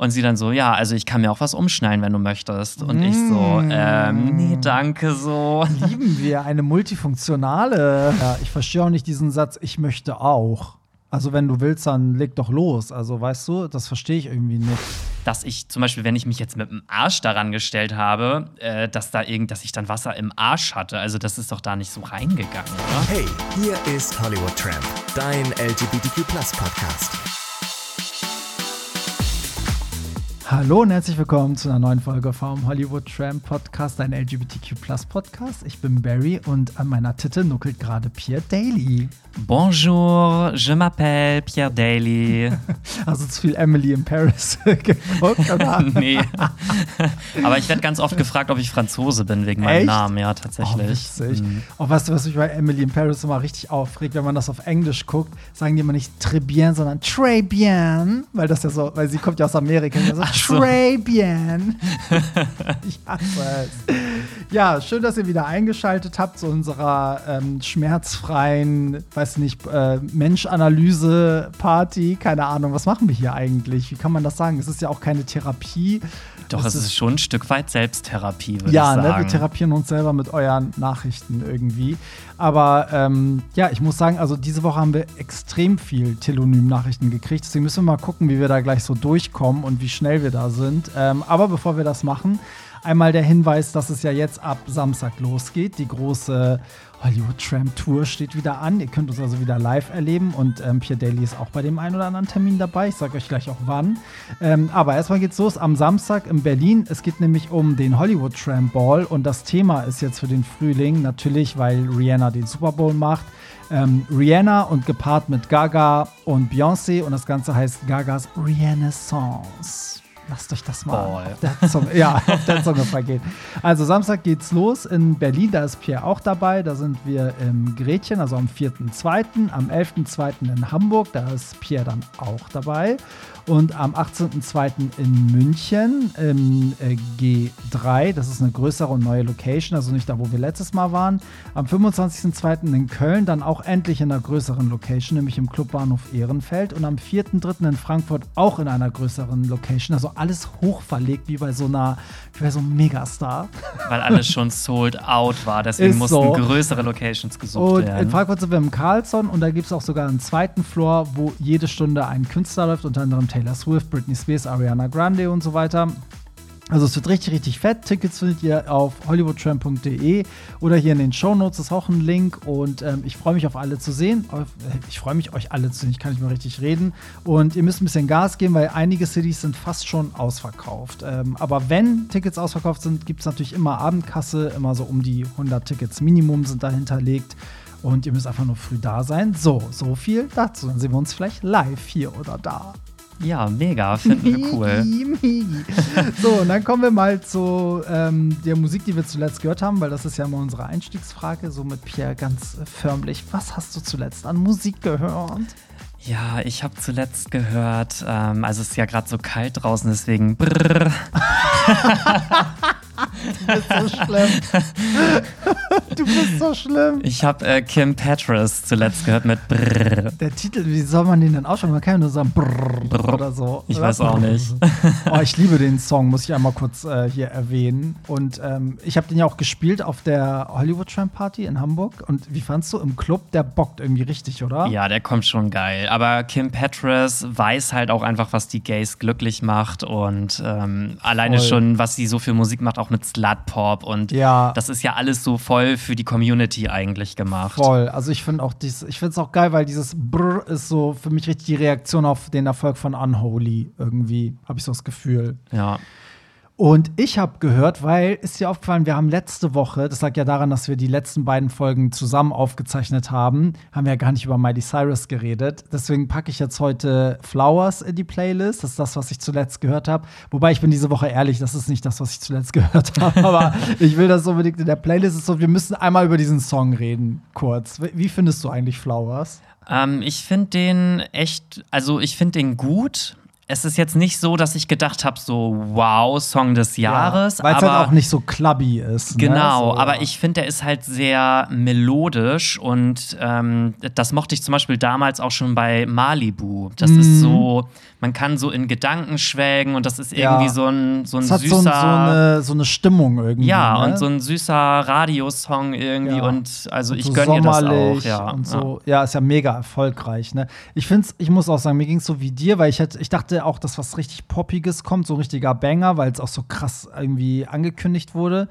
Und sie dann so, ja, also ich kann mir auch was umschneiden, wenn du möchtest. Und ich so, ähm, nee, danke so. Lieben wir eine multifunktionale. Ja, ich verstehe auch nicht diesen Satz, ich möchte auch. Also wenn du willst, dann leg doch los. Also weißt du, das verstehe ich irgendwie nicht. Dass ich zum Beispiel, wenn ich mich jetzt mit dem Arsch daran gestellt habe, äh, dass da irgend, dass ich dann Wasser im Arsch hatte. Also das ist doch da nicht so reingegangen, oder? Hey, hier ist Hollywood Tramp, dein LGBTQ Podcast. Hallo und herzlich willkommen zu einer neuen Folge vom Hollywood Tramp Podcast, ein LGBTQ Podcast. Ich bin Barry und an meiner Titte nuckelt gerade Pierre Daly. Bonjour, je m'appelle Pierre Daly. Hast du zu viel Emily in Paris geguckt? Oder? nee. Aber ich werde ganz oft gefragt, ob ich Franzose bin wegen meinem Echt? Namen, ja, tatsächlich. Oh, mhm. oh, weißt du, was mich bei Emily in Paris immer richtig aufregt, wenn man das auf Englisch guckt, sagen die immer nicht très bien, sondern très bien, weil das ja so, weil sie kommt ja aus Amerika. Also, so. Très bien. ich hasse es. Ja, schön, dass ihr wieder eingeschaltet habt zu unserer ähm, schmerzfreien, weiß nicht, äh, Mensch-Analyse-Party. Keine Ahnung, was machen wir hier eigentlich? Wie kann man das sagen? Es ist ja auch keine Therapie. Doch, es ist, ist schon ein Stück weit Selbsttherapie, würde ja, ich sagen. Ja, ne, wir therapieren uns selber mit euren Nachrichten irgendwie. Aber ähm, ja, ich muss sagen, also diese Woche haben wir extrem viel Telonym-Nachrichten gekriegt. Deswegen müssen wir mal gucken, wie wir da gleich so durchkommen und wie schnell wir da sind. Ähm, aber bevor wir das machen, Einmal der Hinweis, dass es ja jetzt ab Samstag losgeht. Die große Hollywood Tramp Tour steht wieder an. Ihr könnt uns also wieder live erleben und ähm, Pierre Daly ist auch bei dem einen oder anderen Termin dabei. Ich sage euch gleich auch wann. Ähm, aber erstmal geht's los am Samstag in Berlin. Es geht nämlich um den Hollywood Tramp Ball und das Thema ist jetzt für den Frühling natürlich, weil Rihanna den Super Bowl macht. Ähm, Rihanna und gepaart mit Gaga und Beyoncé und das Ganze heißt Gagas Renaissance. Lasst euch das mal auf der, Zunge, ja, auf der Zunge vergehen. Also Samstag geht's los in Berlin, da ist Pierre auch dabei. Da sind wir im Gretchen, also am 4.2. Am 11.2. in Hamburg, da ist Pierre dann auch dabei. Und am 18.02. in München im äh, G3, das ist eine größere und neue Location, also nicht da, wo wir letztes Mal waren. Am 25.02. in Köln, dann auch endlich in einer größeren Location, nämlich im Clubbahnhof Ehrenfeld. Und am 4.3. in Frankfurt auch in einer größeren Location, also alles hochverlegt, wie bei so einer, wie bei so einem Megastar. Weil alles schon sold out war, deswegen mussten so. größere Locations gesucht Und werden. in Frankfurt sind wir im Carlson und da gibt es auch sogar einen zweiten Floor, wo jede Stunde ein Künstler läuft, unter anderem Taylor Swift, Britney Spears, Ariana Grande und so weiter. Also es wird richtig, richtig fett. Tickets findet ihr auf hollywoodtramp.de oder hier in den Shownotes ist auch ein Link und ähm, ich freue mich auf alle zu sehen. Äh, ich freue mich euch alle zu sehen, ich kann nicht mehr richtig reden. Und ihr müsst ein bisschen Gas geben, weil einige Cities sind fast schon ausverkauft. Ähm, aber wenn Tickets ausverkauft sind, gibt es natürlich immer Abendkasse, immer so um die 100 Tickets Minimum sind da hinterlegt. Und ihr müsst einfach nur früh da sein. So, so viel dazu. Dann sehen wir uns vielleicht live hier oder da. Ja, mega, finden wir cool. So, und dann kommen wir mal zu ähm, der Musik, die wir zuletzt gehört haben, weil das ist ja immer unsere Einstiegsfrage. So mit Pierre ganz förmlich. Was hast du zuletzt an Musik gehört? Ja, ich habe zuletzt gehört, ähm, also es ist ja gerade so kalt draußen, deswegen brrr. Du bist so schlimm. du bist so schlimm. Ich habe äh, Kim Petras zuletzt gehört mit brrr. Der Titel, wie soll man den denn aussprechen? Man kann ja nur sagen brrr, Brrr. oder so. Ich oder? weiß auch nicht. Oh, ich liebe den Song, muss ich einmal kurz äh, hier erwähnen. Und ähm, ich habe den ja auch gespielt auf der Hollywood Tramp Party in Hamburg. Und wie fandst du im Club? Der bockt irgendwie richtig, oder? Ja, der kommt schon geil. Aber Kim Petras weiß halt auch einfach, was die Gays glücklich macht und ähm, alleine schon, was sie so für Musik macht, auch mit Slut-Pop. Und Ja. das ist ja alles so voll für die Community eigentlich gemacht. Voll. Also ich finde auch dies, ich finde es auch geil, weil dieses Brr ist so für mich richtig die Reaktion auf den Erfolg von Unholy irgendwie, habe ich so das Gefühl. Ja. Und ich habe gehört, weil ist dir aufgefallen, wir haben letzte Woche, das lag ja daran, dass wir die letzten beiden Folgen zusammen aufgezeichnet haben, haben wir ja gar nicht über Miley Cyrus geredet. Deswegen packe ich jetzt heute Flowers in die Playlist. Das ist das, was ich zuletzt gehört habe. Wobei ich bin diese Woche ehrlich, das ist nicht das, was ich zuletzt gehört habe. Aber ich will das unbedingt in der Playlist. Ist so, wir müssen einmal über diesen Song reden, kurz. Wie- findest du eigentlich Flowers? Ähm, ich finde den echt, also ich finde den gut. Es ist jetzt nicht so, dass ich gedacht habe, so wow, Song des Jahres. Ja, Weil es aber halt auch nicht so clubby ist. Genau, ne? so, aber ja. ich finde, der ist halt sehr melodisch und ähm, das mochte ich zum Beispiel damals auch schon bei Malibu. Das Mhm. ist so, man kann so in Gedanken schwelgen und das ist irgendwie Ja. so ein, so ein hat süßer. so, ein- so, eine, so eine Stimmung irgendwie. ja, ne? und so ein süßer Radiosong irgendwie Ja. und also ich so gönne ihr das auch, ja. Und so. Ja. ist ja mega erfolgreich. Ne? Ich finde ich muss auch sagen, mir ging es so wie dir, weil ich, hätte, ich dachte auch, dass was richtig Poppiges kommt, so ein richtiger Banger, weil es auch so krass irgendwie angekündigt wurde.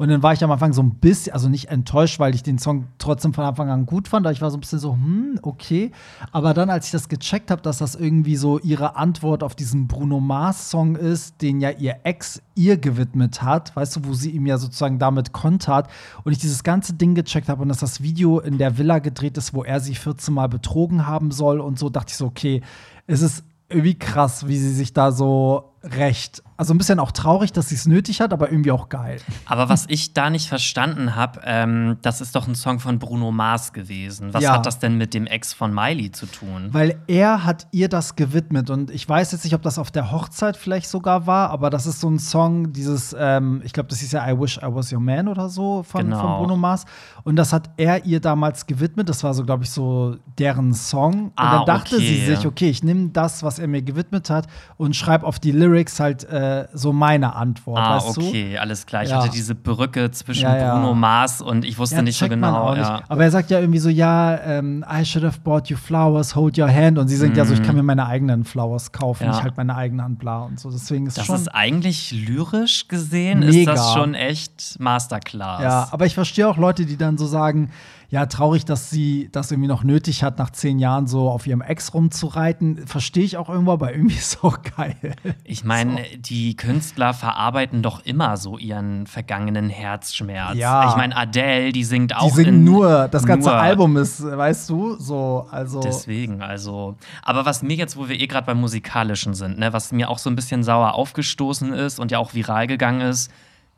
Und dann war ich am Anfang so ein bisschen, also nicht enttäuscht, weil ich den Song trotzdem von Anfang an gut fand. Aber ich war so ein bisschen so, hm, okay. Aber dann, als ich das gecheckt habe, dass das irgendwie so ihre Antwort auf diesen Bruno Mars-Song ist, den ja ihr Ex ihr gewidmet hat, weißt du, wo sie ihm ja sozusagen damit kontert. Und ich dieses ganze Ding gecheckt habe und dass das Video in der Villa gedreht ist, wo er sie 14 Mal betrogen haben soll und so, dachte ich so, okay, es ist irgendwie krass, wie sie sich da so recht. Also ein bisschen auch traurig, dass sie es nötig hat, aber irgendwie auch geil. Aber was ich da nicht verstanden habe, ähm, das ist doch ein Song von Bruno Mars gewesen. Was Ja. hat das denn mit dem Ex von Miley zu tun? Weil er hat ihr das gewidmet und ich weiß jetzt nicht, ob das auf der Hochzeit vielleicht sogar war, aber das ist so ein Song, dieses, ähm, ich glaube, das hieß ja I Wish I Was Your Man oder so von, Genau. von Bruno Mars. Und das hat er ihr damals gewidmet. Das war so, glaube ich, so deren Song. Und Ah, dann dachte okay. sie sich, okay, ich nehme das, was er mir gewidmet hat und schreibe auf die Lyrics halt äh, so meine Antwort. Ah, weißt du? okay, alles klar. Ich Ja. hatte diese Brücke zwischen Ja, ja. Bruno Mars und ich wusste nicht so genau. nicht. Aber er sagt ja irgendwie so, ja, ähm, I should have bought you flowers, hold your hand. Und sie singt ja so, ich kann mir meine eigenen Flowers kaufen, Mhm. Ich halt meine eigene Hand, bla und so. Deswegen ist Das schon. ist eigentlich lyrisch gesehen, ist Mega. das schon echt Masterclass. ja, aber ich verstehe auch Leute, die dann so sagen, ja, traurig, dass sie das irgendwie noch nötig hat, nach zehn Jahren so auf ihrem Ex rumzureiten. Verstehe ich auch irgendwo, aber irgendwie ist auch geil. Ich meine, die Künstler verarbeiten doch immer so ihren vergangenen Herzschmerz. Ja. Ich meine, Adele, die singt auch Die singen in, nur, das ganze nur. Album ist, weißt du, so, also. Deswegen, also. Aber was mir jetzt, wo wir eh gerade beim Musikalischen sind, ne, was mir auch so ein bisschen sauer aufgestoßen ist und ja auch viral gegangen ist,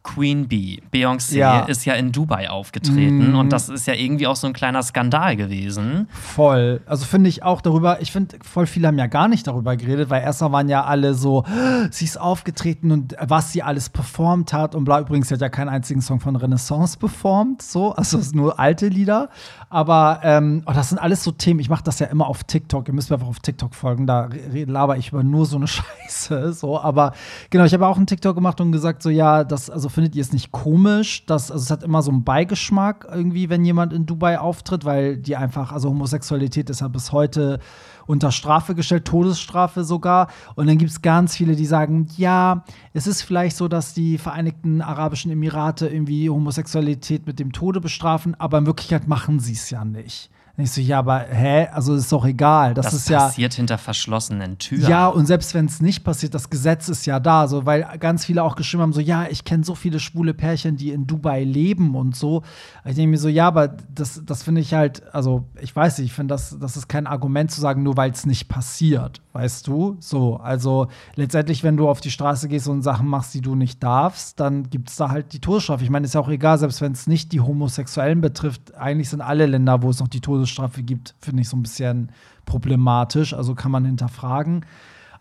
Queen Bee, Beyoncé, Ja. ist ja in Dubai aufgetreten Mhm. und das ist ja irgendwie auch so ein kleiner Skandal gewesen. Voll. Also finde ich auch darüber, ich finde, voll viele haben ja gar nicht darüber geredet, weil erstmal waren ja alle so, sie ist aufgetreten und was sie alles performt hat und bla. Übrigens, sie hat ja keinen einzigen Song von Renaissance performt, so. Also es sind nur alte Lieder. Aber ähm, oh, das sind alles so Themen. Ich mache das ja immer auf TikTok. Ihr müsst mir einfach auf TikTok folgen. Da laber ich über nur so eine Scheiße. So. Aber genau, ich habe auch einen TikTok gemacht und gesagt, so, ja, das, also findet ihr es nicht komisch? Dass, also es hat immer so einen Beigeschmack irgendwie, wenn jemand in Dubai auftritt, weil die einfach, also Homosexualität ist ja bis heute unter Strafe gestellt, Todesstrafe sogar. Und dann gibt es ganz viele, die sagen, ja, es ist vielleicht so, dass die Vereinigten Arabischen Emirate irgendwie Homosexualität mit dem Tode bestrafen, aber in Wirklichkeit machen sie es ja nicht. Und ich so, ja, aber hä? Also ist doch egal. Das, Das, ist ja. passiert hinter verschlossenen Türen. Ja, und selbst wenn es nicht passiert, das Gesetz ist ja da, so, weil ganz viele auch geschrieben haben, so, ja, ich kenne so viele schwule Pärchen, die in Dubai leben und so. Ich denke mir so, ja, aber das, das finde ich halt, also, ich weiß nicht, ich finde, das, das ist kein Argument zu sagen, nur weil es nicht passiert, weißt du? So, also, letztendlich, wenn du auf die Straße gehst und Sachen machst, die du nicht darfst, dann gibt es da halt die Todesstrafe. Ich meine, ist ja auch egal, selbst wenn es nicht die Homosexuellen betrifft, eigentlich sind alle Länder, wo es noch die Todesstrafe gibt, finde ich so ein bisschen problematisch, also kann man hinterfragen.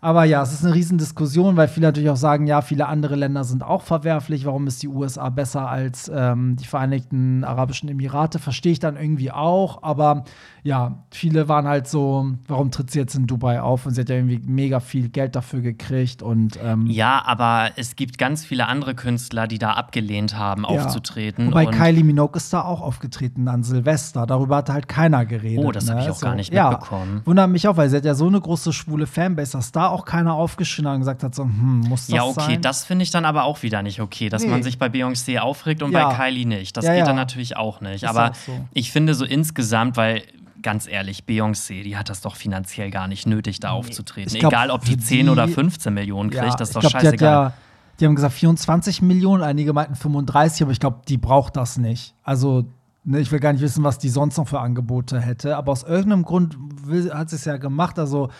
Aber ja, es ist eine Riesendiskussion, weil viele natürlich auch sagen, ja, viele andere Länder sind auch verwerflich. Warum ist die USA besser als ähm, die Vereinigten Arabischen Emirate? Verstehe ich dann irgendwie auch. Aber ja, viele waren halt so, warum tritt sie jetzt in Dubai auf? Und sie hat ja irgendwie mega viel Geld dafür gekriegt. Und ähm, Ja, aber es gibt ganz viele andere Künstler, die da abgelehnt haben, ja. aufzutreten. Wobei Kylie Minogue ist da auch aufgetreten an Silvester. Darüber hat halt keiner geredet. Oh, das ne? ich auch gar nicht ja, mitbekommen. Wundert mich auch, weil sie hat ja so eine große schwule Fanbase, dass da auch keiner aufgeschrien hat und gesagt hat, so, hm, muss das ja, okay, sein? das finde ich dann aber auch wieder nicht okay, dass Nee. man sich bei Beyoncé aufregt und Ja. bei Kylie nicht. Das Ja, geht ja. dann natürlich auch nicht. Aber so. ich finde so insgesamt, weil ganz ehrlich, Beyoncé, die hat das doch finanziell gar nicht nötig, da aufzutreten. Ich glaub, Egal, ob die für 10 die- oder 15 Millionen kriegt, das ist doch glaub, die, scheißegal. ja, die haben gesagt 24 Millionen, einige meinten 35, aber ich glaube, die braucht das nicht. Also, ne, ich will gar nicht wissen, was die sonst noch für Angebote hätte, aber aus irgendeinem Grund will, hat sie es ja gemacht. Also,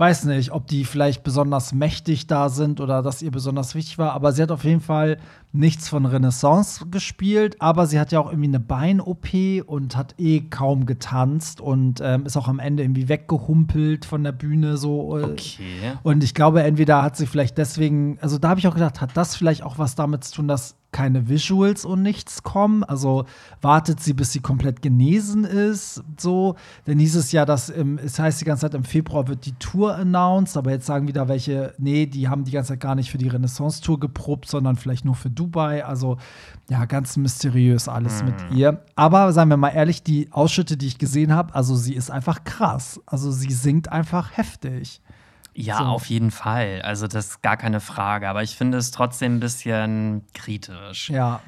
weiß nicht, ob die vielleicht besonders mächtig da sind oder dass ihr besonders wichtig war, aber sie hat auf jeden Fall nichts von Renaissance gespielt, aber sie hat ja auch irgendwie eine Bein-OP und hat eh kaum getanzt und ähm, ist auch am Ende irgendwie weggehumpelt von der Bühne so. Äh. Okay. Und ich glaube, entweder hat sie vielleicht deswegen, also da habe ich auch gedacht, hat das vielleicht auch was damit zu tun, dass keine Visuals und nichts kommen. Also wartet sie, bis sie komplett genesen ist. So, denn hieß es ja, dass im, es heißt die ganze Zeit, im Februar wird die Tour announced, aber jetzt sagen wieder welche, nee, die haben die ganze Zeit gar nicht für die Renaissance-Tour geprobt, sondern vielleicht nur für Dubai. Also ja, ganz mysteriös alles mhm. mit ihr. Aber seien wir mal ehrlich, die Ausschnitte, die ich gesehen habe, also sie ist einfach krass. Also sie singt einfach heftig. Ja, so. auf jeden Fall. Also das ist gar keine Frage. Aber ich finde es trotzdem ein bisschen kritisch. Ja.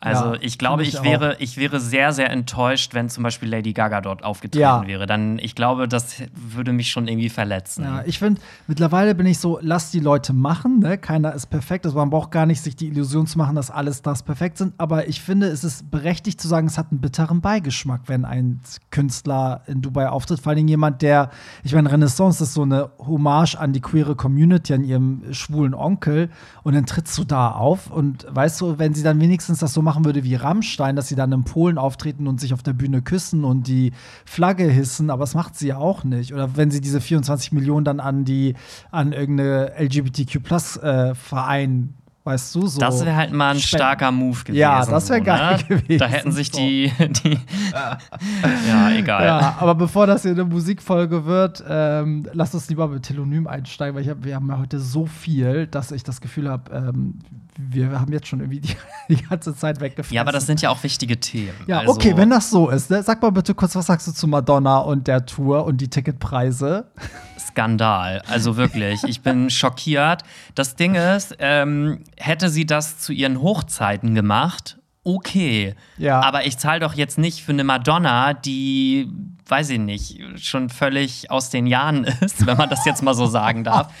Also ja, ich glaube, ich, ich wäre, ich wäre sehr, sehr enttäuscht, wenn zum Beispiel Lady Gaga dort aufgetreten ja. wäre. Dann, ich glaube, das würde mich schon irgendwie verletzen. Ja, ich finde, mittlerweile bin ich so, lass die Leute machen, ne? Keiner ist perfekt. Also man braucht gar nicht sich die Illusion zu machen, dass alles das perfekt sind. Aber ich finde, es ist berechtigt zu sagen, es hat einen bitteren Beigeschmack, wenn ein Künstler in Dubai auftritt. Vor allem jemand, der, ich meine, Renaissance ist so eine Hommage an die queere Community, an ihrem schwulen Onkel. Und dann trittst du da auf und weißt du, wenn sie dann wenigstens das so machen würde wie Rammstein, dass sie dann in Polen auftreten und sich auf der Bühne küssen und die Flagge hissen, aber das macht sie ja auch nicht. Oder wenn sie diese 24 Millionen dann an die an irgendeine LGBTQ-Plus-Verein äh, weißt du, so. Das wäre halt mal ein starker Move gewesen. Ja, das wäre geil ne? gewesen. Da hätten sich die, die ja, egal. Ja, aber bevor das hier eine Musikfolge wird, ähm, lass uns lieber mit Telonym einsteigen, weil hab, wir haben ja heute so viel, dass ich das Gefühl habe, ähm, wir haben jetzt schon irgendwie die, die, ganze Zeit weggefressen. Ja, aber das sind ja auch wichtige Themen. Ja, also okay, wenn das so ist, ne? sag mal bitte kurz, was sagst du zu Madonna und der Tour und die Ticketpreise? Skandal. Also wirklich, ich bin schockiert. Das Ding ist, ähm, hätte sie das zu ihren Hochzeiten gemacht, okay. Ja. Aber ich zahle doch jetzt nicht für eine Madonna, die, weiß ich nicht, schon völlig aus den Jahren ist, wenn man das jetzt mal so sagen darf.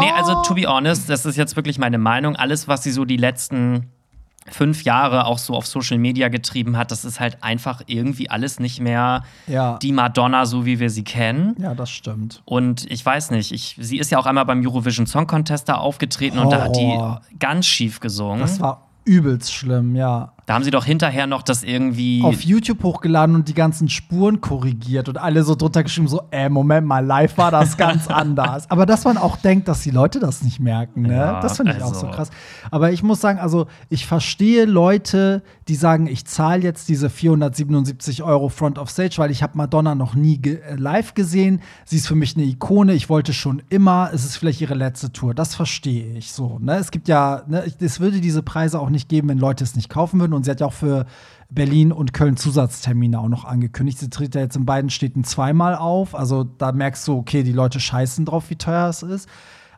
nee, also to be honest, das ist jetzt wirklich meine Meinung. Alles, was sie so die letzten fünf Jahre auch so auf Social Media getrieben hat, das ist halt einfach irgendwie alles nicht mehr ja. die Madonna, so wie wir sie kennen. Ja, das stimmt. Und ich weiß nicht, ich, sie ist ja auch einmal beim Eurovision Song Contest da aufgetreten oh. und da hat die ganz schief gesungen. Das war übelst schlimm, ja. Da haben sie doch hinterher noch das irgendwie auf YouTube hochgeladen und die ganzen Spuren korrigiert und alle so drunter geschrieben, so, äh, Moment mal, live war das ganz anders. Aber dass man auch denkt, dass die Leute das nicht merken, ne? Ja, das finde ich also. auch so also. krass. Aber ich muss sagen, also ich verstehe Leute, die sagen, ich zahle jetzt diese 477 Euro Front of Stage, weil ich habe Madonna noch nie ge äh, live gesehen. Sie ist für mich eine Ikone. Ich wollte schon immer. Es ist vielleicht ihre letzte Tour. Das verstehe ich so. Ne? Es gibt ja, ne, es würde diese Preise auch nicht geben, wenn Leute es nicht kaufen würden und sie hat ja auch für Berlin und Köln Zusatztermine auch noch angekündigt. Sie tritt ja jetzt in beiden Städten zweimal auf. Also da merkst du, okay, die Leute scheißen drauf, wie teuer es ist.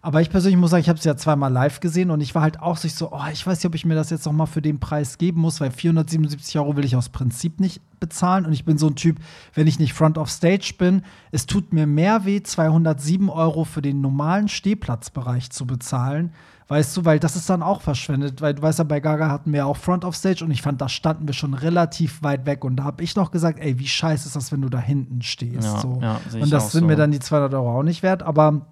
Aber ich persönlich muss sagen, ich habe es ja zweimal live gesehen und ich war halt auch so, oh, ich weiß nicht, ob ich mir das jetzt noch mal für den Preis geben muss, weil 477 Euro will ich aus Prinzip nicht bezahlen. Und ich bin so ein Typ, wenn ich nicht Front of Stage bin, es tut mir mehr weh, 207 Euro für den normalen Stehplatzbereich zu bezahlen, Weißt du, weil das ist dann auch verschwendet, weil du weißt ja, bei Gaga hatten wir auch Front of Stage und ich fand, da standen wir schon relativ weit weg und da habe ich noch gesagt, ey, wie scheiße ist das, wenn du da hinten stehst. Ja, so. ja, und das sind so. mir dann die 200 Euro auch nicht wert, aber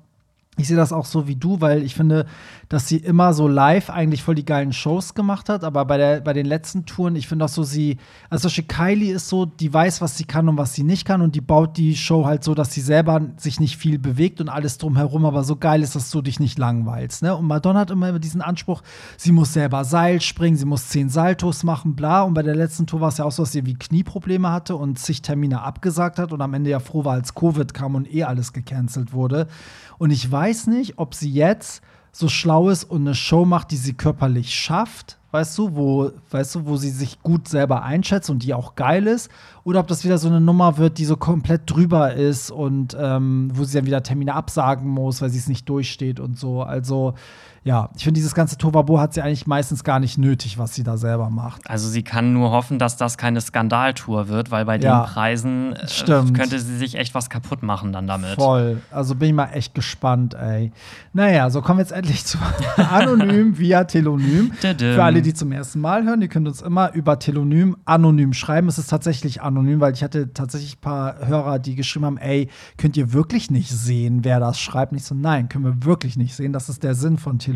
ich sehe das auch so wie du, weil ich finde, dass sie immer so live eigentlich voll die geilen Shows gemacht hat. Aber bei, der, bei den letzten Touren, ich finde auch so, sie, also Kylie ist so, die weiß, was sie kann und was sie nicht kann. Und die baut die Show halt so, dass sie selber sich nicht viel bewegt und alles drumherum, aber so geil ist, dass du dich nicht langweilst. Ne? Und Madonna hat immer diesen Anspruch, sie muss selber Seil springen, sie muss zehn Saltos machen, bla. Und bei der letzten Tour war es ja auch so, dass sie wie Knieprobleme hatte und zig Termine abgesagt hat und am Ende ja froh war, als Covid kam und eh alles gecancelt wurde. Und ich weiß nicht, ob sie jetzt so schlau ist und eine Show macht, die sie körperlich schafft, weißt du, wo, weißt du, wo sie sich gut selber einschätzt und die auch geil ist, oder ob das wieder so eine Nummer wird, die so komplett drüber ist und ähm, wo sie dann wieder Termine absagen muss, weil sie es nicht durchsteht und so. Also ja, ich finde, dieses ganze Tovabo hat sie eigentlich meistens gar nicht nötig, was sie da selber macht. Also sie kann nur hoffen, dass das keine Skandaltour wird, weil bei Ja, den Preisen äh, könnte sie sich echt was kaputt machen dann damit. Voll. Also bin ich mal echt gespannt, ey. Naja, so kommen wir jetzt endlich zu Anonym via Telonym. Für alle, die zum ersten Mal hören, ihr könnt uns immer über Telonym anonym schreiben. Es ist tatsächlich anonym, weil ich hatte tatsächlich ein paar Hörer, die geschrieben haben, ey, könnt ihr wirklich nicht sehen, wer das schreibt? Nicht so, nein, können wir wirklich nicht sehen. Das ist der Sinn von Telonym.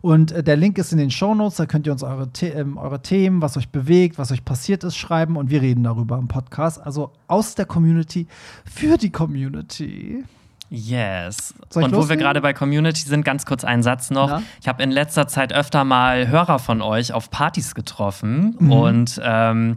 Und äh, der Link ist in den Shownotes, da könnt ihr uns eure, The ähm, eure Themen, was euch bewegt, was euch passiert ist, schreiben und wir reden darüber im Podcast. Also aus der Community für die Community. Yes. Und wo wir gerade bei Community sind, ganz kurz einen Satz noch. Na? Ich habe in letzter Zeit öfter mal Hörer von euch auf Partys getroffen Mhm. und ähm,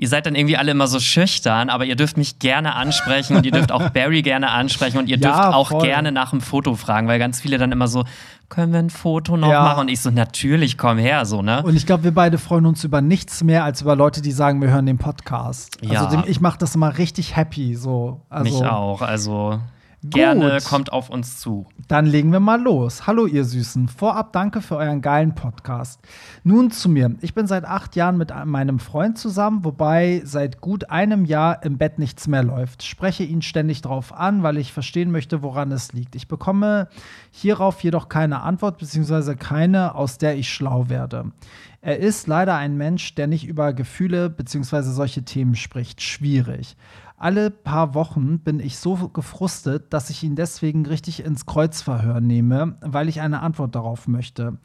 Ihr seid dann irgendwie alle immer so schüchtern, aber ihr dürft mich gerne ansprechen und ihr dürft auch Barry gerne ansprechen und ihr Ja, dürft auch voll. gerne nach einem Foto fragen, weil ganz viele dann immer so, können wir ein Foto noch Ja. machen? Und ich so, natürlich, komm her, so, ne? Und ich glaube, wir beide freuen uns über nichts mehr als über Leute, die sagen, wir hören den Podcast. Ja. Also ich mache das immer richtig happy. So. Also, mich auch. Also gerne kommt auf uns zu. Dann legen wir mal los. Hallo, ihr Süßen. Vorab danke für euren geilen Podcast. Nun zu mir. Ich bin seit acht Jahren mit meinem Freund zusammen, wobei seit gut einem Jahr im Bett nichts mehr läuft. Spreche ihn ständig darauf an, weil ich verstehen möchte, woran es liegt. Ich bekomme hierauf jedoch keine Antwort, beziehungsweise keine, aus der ich schlau werde. Er ist leider ein Mensch, der nicht über Gefühle beziehungsweise solche Themen spricht. Schwierig. Alle paar Wochen bin ich so gefrustet, dass ich ihn deswegen richtig ins Kreuzverhör nehme, weil ich eine Antwort darauf möchte.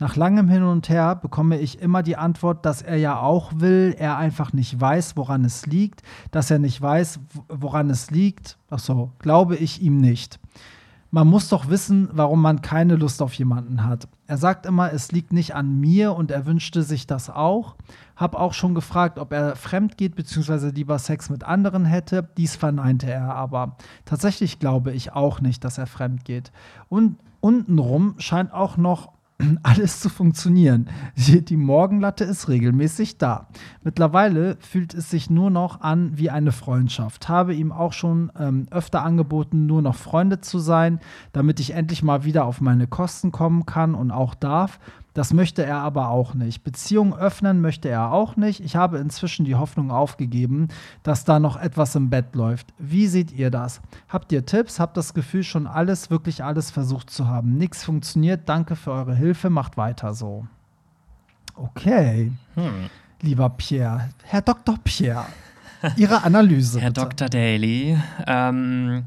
Nach langem Hin und Her bekomme ich immer die Antwort, dass er ja auch will, er einfach nicht weiß, woran es liegt, dass er nicht weiß, woran es liegt. Ach so, glaube ich ihm nicht. Man muss doch wissen, warum man keine Lust auf jemanden hat. Er sagt immer, es liegt nicht an mir und er wünschte sich das auch. Hab auch schon gefragt, ob er fremd geht bzw. lieber Sex mit anderen hätte. Dies verneinte er aber. Tatsächlich glaube ich auch nicht, dass er fremd geht. Und untenrum scheint auch noch alles zu funktionieren. Die, Morgenlatte ist regelmäßig da. Mittlerweile fühlt es sich nur noch an wie eine Freundschaft. Habe ihm auch schon ähm, öfter angeboten, nur noch Freunde zu sein, damit ich endlich mal wieder auf meine Kosten kommen kann und auch darf. Das möchte er aber auch nicht. Beziehungen öffnen möchte er auch nicht. Ich habe inzwischen die Hoffnung aufgegeben, dass da noch etwas im Bett läuft. Wie seht ihr das? Habt ihr Tipps? Habt das Gefühl, schon alles, wirklich alles versucht zu haben. Nichts funktioniert. Danke für eure Hilfe. Macht weiter so. Okay, Hm. lieber Pierre. Herr Dr. Pierre, Ihre Analyse. Herr bitte. Dr. Daly. Ähm,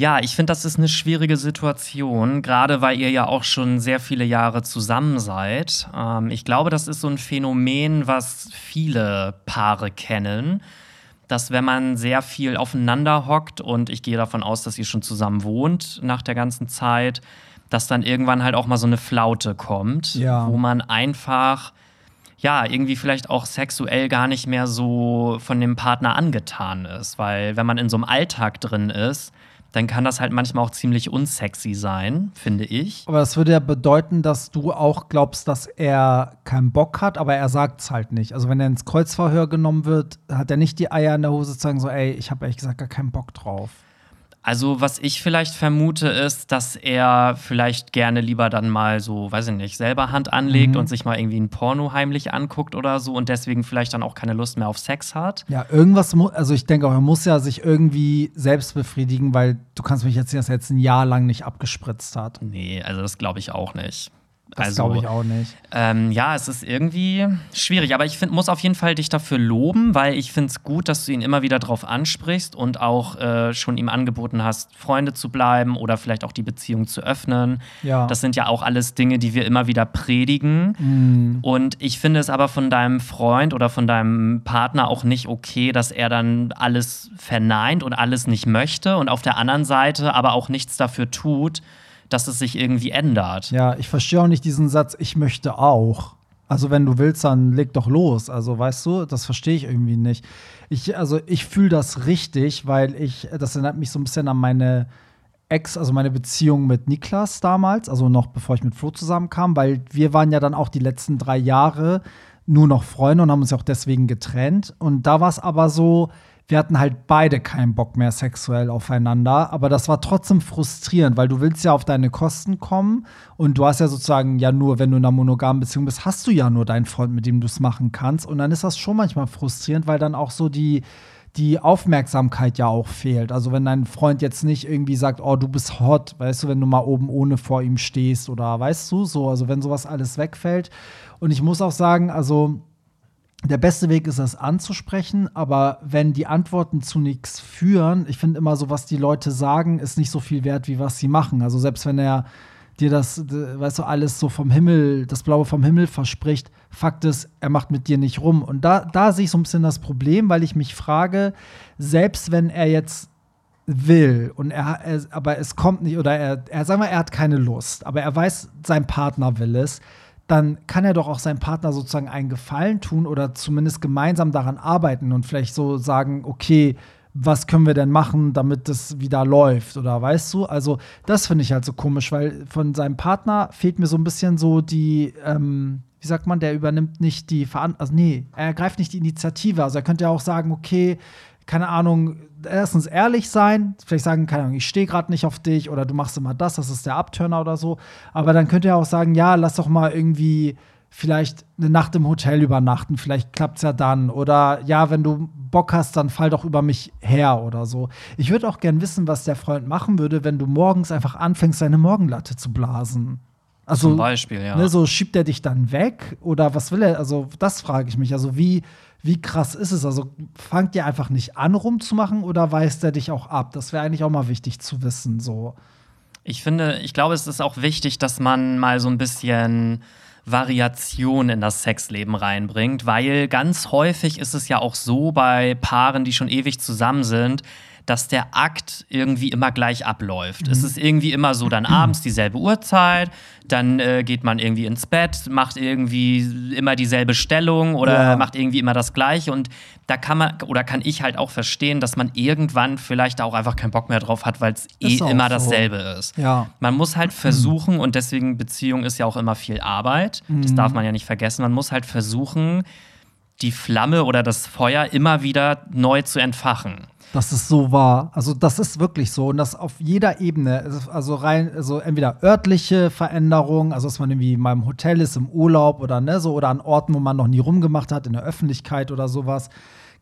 ja, ich finde, das ist eine schwierige Situation, gerade weil ihr ja auch schon sehr viele Jahre zusammen seid. Ähm, ich glaube, das ist so ein Phänomen, was viele Paare kennen, dass wenn man sehr viel aufeinander hockt und ich gehe davon aus, dass ihr schon zusammen wohnt nach der ganzen Zeit, dass dann irgendwann halt auch mal so eine Flaute kommt, Ja. wo man einfach ja, irgendwie vielleicht auch sexuell gar nicht mehr so von dem Partner angetan ist. Weil wenn man in so einem Alltag drin ist, dann kann das halt manchmal auch ziemlich unsexy sein, finde ich. Aber das würde ja bedeuten, dass du auch glaubst, dass er keinen Bock hat, aber er sagt es halt nicht. Also wenn er ins Kreuzverhör genommen wird, hat er nicht die Eier in der Hose zu sagen, so, ey, ich habe ehrlich gesagt gar keinen Bock drauf. Also, was ich vielleicht vermute, ist, dass er vielleicht gerne lieber dann mal so, weiß ich nicht, selber Hand anlegt Mhm. und sich mal irgendwie ein Porno heimlich anguckt oder so und deswegen vielleicht dann auch keine Lust mehr auf Sex hat. Ja, irgendwas muss, also ich denke auch, er muss ja sich irgendwie selbst befriedigen, weil du kannst mich jetzt, dass er jetzt ein Jahr lang nicht abgespritzt hat. Nee, also das glaube ich auch nicht. Das also, glaube ich auch nicht. Ähm, ja, es ist irgendwie schwierig, aber ich find, muss auf jeden Fall dich dafür loben, weil ich finde es gut, dass du ihn immer wieder drauf ansprichst und auch äh, schon ihm angeboten hast, Freunde zu bleiben oder vielleicht auch die Beziehung zu öffnen. Ja. Das sind ja auch alles Dinge, die wir immer wieder predigen. Mm, Und ich finde es aber von deinem Freund oder von deinem Partner auch nicht okay, dass er dann alles verneint und alles nicht möchte und auf der anderen Seite aber auch nichts dafür tut, dass es sich irgendwie ändert. ja, ich verstehe auch nicht diesen Satz, ich möchte auch. Also wenn du willst, dann leg doch los. Also weißt du, das verstehe ich irgendwie nicht. Ich, also ich fühle das richtig, weil ich, das erinnert mich so ein bisschen an meine Ex, also meine Beziehung mit Niklas damals, also noch bevor ich mit Flo zusammenkam, weil wir waren ja dann auch die letzten drei Jahre nur noch Freunde und haben uns ja auch deswegen getrennt. Und da war es aber so, wir hatten halt beide keinen Bock mehr sexuell aufeinander, aber das war trotzdem frustrierend, weil du willst ja auf deine Kosten kommen und du hast ja sozusagen ja nur, wenn du in einer monogamen Beziehung bist, hast du ja nur deinen Freund, mit dem du es machen kannst und dann ist das schon manchmal frustrierend, weil dann auch so die die Aufmerksamkeit ja auch fehlt. Also wenn dein Freund jetzt nicht irgendwie sagt, oh, du bist hot, weißt du, wenn du mal oben ohne vor ihm stehst oder weißt du, so, also wenn sowas alles wegfällt. Und ich muss auch sagen, also der beste Weg ist es anzusprechen, aber wenn die Antworten zu nichts führen, ich finde immer so, was die Leute sagen, ist nicht so viel wert, wie was sie machen. Also selbst wenn er dir das, weißt du, alles so vom Himmel, das Blaue vom Himmel verspricht. Fakt ist, er macht mit dir nicht rum. Und da, da sehe ich so ein bisschen das Problem, weil ich mich frage, selbst wenn er jetzt will und er, er aber es kommt nicht oder er, er sagen wir, er hat keine Lust, aber er weiß, sein Partner will es, dann kann er doch auch seinem Partner sozusagen einen Gefallen tun oder zumindest gemeinsam daran arbeiten und vielleicht so sagen, okay, was können wir denn machen, damit das wieder läuft oder weißt du? Also das finde ich halt so komisch, weil von seinem Partner fehlt mir so ein bisschen so die, ähm, wie sagt man, der übernimmt nicht die Verantwortung, also nee, er ergreift nicht die Initiative. Also er könnte ja auch sagen, okay, keine Ahnung, erstens ehrlich sein, vielleicht sagen, keine Ahnung, ich stehe gerade nicht auf dich oder du machst immer das, das ist der Abturner oder so. Aber dann könnte er auch sagen, ja, lass doch mal irgendwie vielleicht eine Nacht im Hotel übernachten, vielleicht klappt es ja dann. Oder ja, wenn du Bock hast, dann fall doch über mich her oder so. Ich würde auch gern wissen, was der Freund machen würde, wenn du morgens einfach anfängst, seine Morgenlatte zu blasen. Also, Zum Beispiel, ja. Ne, so schiebt er dich dann weg oder was will er? Also, das frage ich mich. Also, wie, wie krass ist es? Also, fangt ihr einfach nicht an, rumzumachen oder weist er dich auch ab? Das wäre eigentlich auch mal wichtig zu wissen. So. Ich finde, ich glaube, es ist auch wichtig, dass man mal so ein bisschen Variation in das Sexleben reinbringt, weil ganz häufig ist es ja auch so bei Paaren, die schon ewig zusammen sind, dass der Akt irgendwie immer gleich abläuft. Mhm. Es ist irgendwie immer so, dann abends dieselbe Uhrzeit, dann äh, geht man irgendwie ins Bett, macht irgendwie immer dieselbe Stellung oder ja. macht irgendwie immer das Gleiche. Und da kann man oder kann ich halt auch verstehen, dass man irgendwann vielleicht auch einfach keinen Bock mehr drauf hat, weil es eh immer so. dasselbe ist. Ja. Man muss halt versuchen, mhm. und deswegen Beziehung ist ja auch immer viel Arbeit, mhm. das darf man ja nicht vergessen, man muss halt versuchen, die Flamme oder das Feuer immer wieder neu zu entfachen. Das ist so wahr. Also das ist wirklich so und das auf jeder Ebene. Also rein, also entweder örtliche Veränderungen, also dass man irgendwie mal im Hotel ist, im Urlaub oder ne so oder an Orten, wo man noch nie rumgemacht hat, in der Öffentlichkeit oder sowas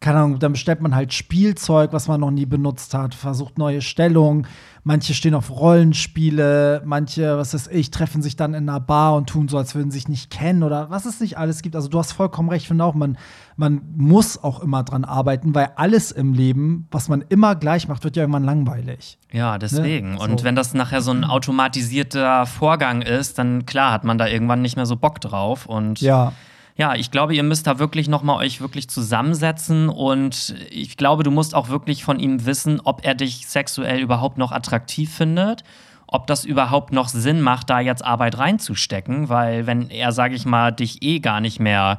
keine Ahnung, dann bestellt man halt Spielzeug, was man noch nie benutzt hat, versucht neue Stellungen. Manche stehen auf Rollenspiele, manche, was weiß ich, treffen sich dann in einer Bar und tun so, als würden sie sich nicht kennen oder was es nicht alles gibt. Also du hast vollkommen recht, ich finde auch, man, man muss auch immer dran arbeiten, weil alles im Leben, was man immer gleich macht, wird ja irgendwann langweilig. Ja, deswegen. Ne? Und wenn das nachher so ein automatisierter Vorgang ist, dann klar hat man da irgendwann nicht mehr so Bock drauf. Und ja ja, ich glaube, ihr müsst da wirklich noch mal euch wirklich zusammensetzen und ich glaube, du musst auch wirklich von ihm wissen, ob er dich sexuell überhaupt noch attraktiv findet, ob das überhaupt noch Sinn macht, da jetzt Arbeit reinzustecken, weil wenn er, sage ich mal, dich eh gar nicht mehr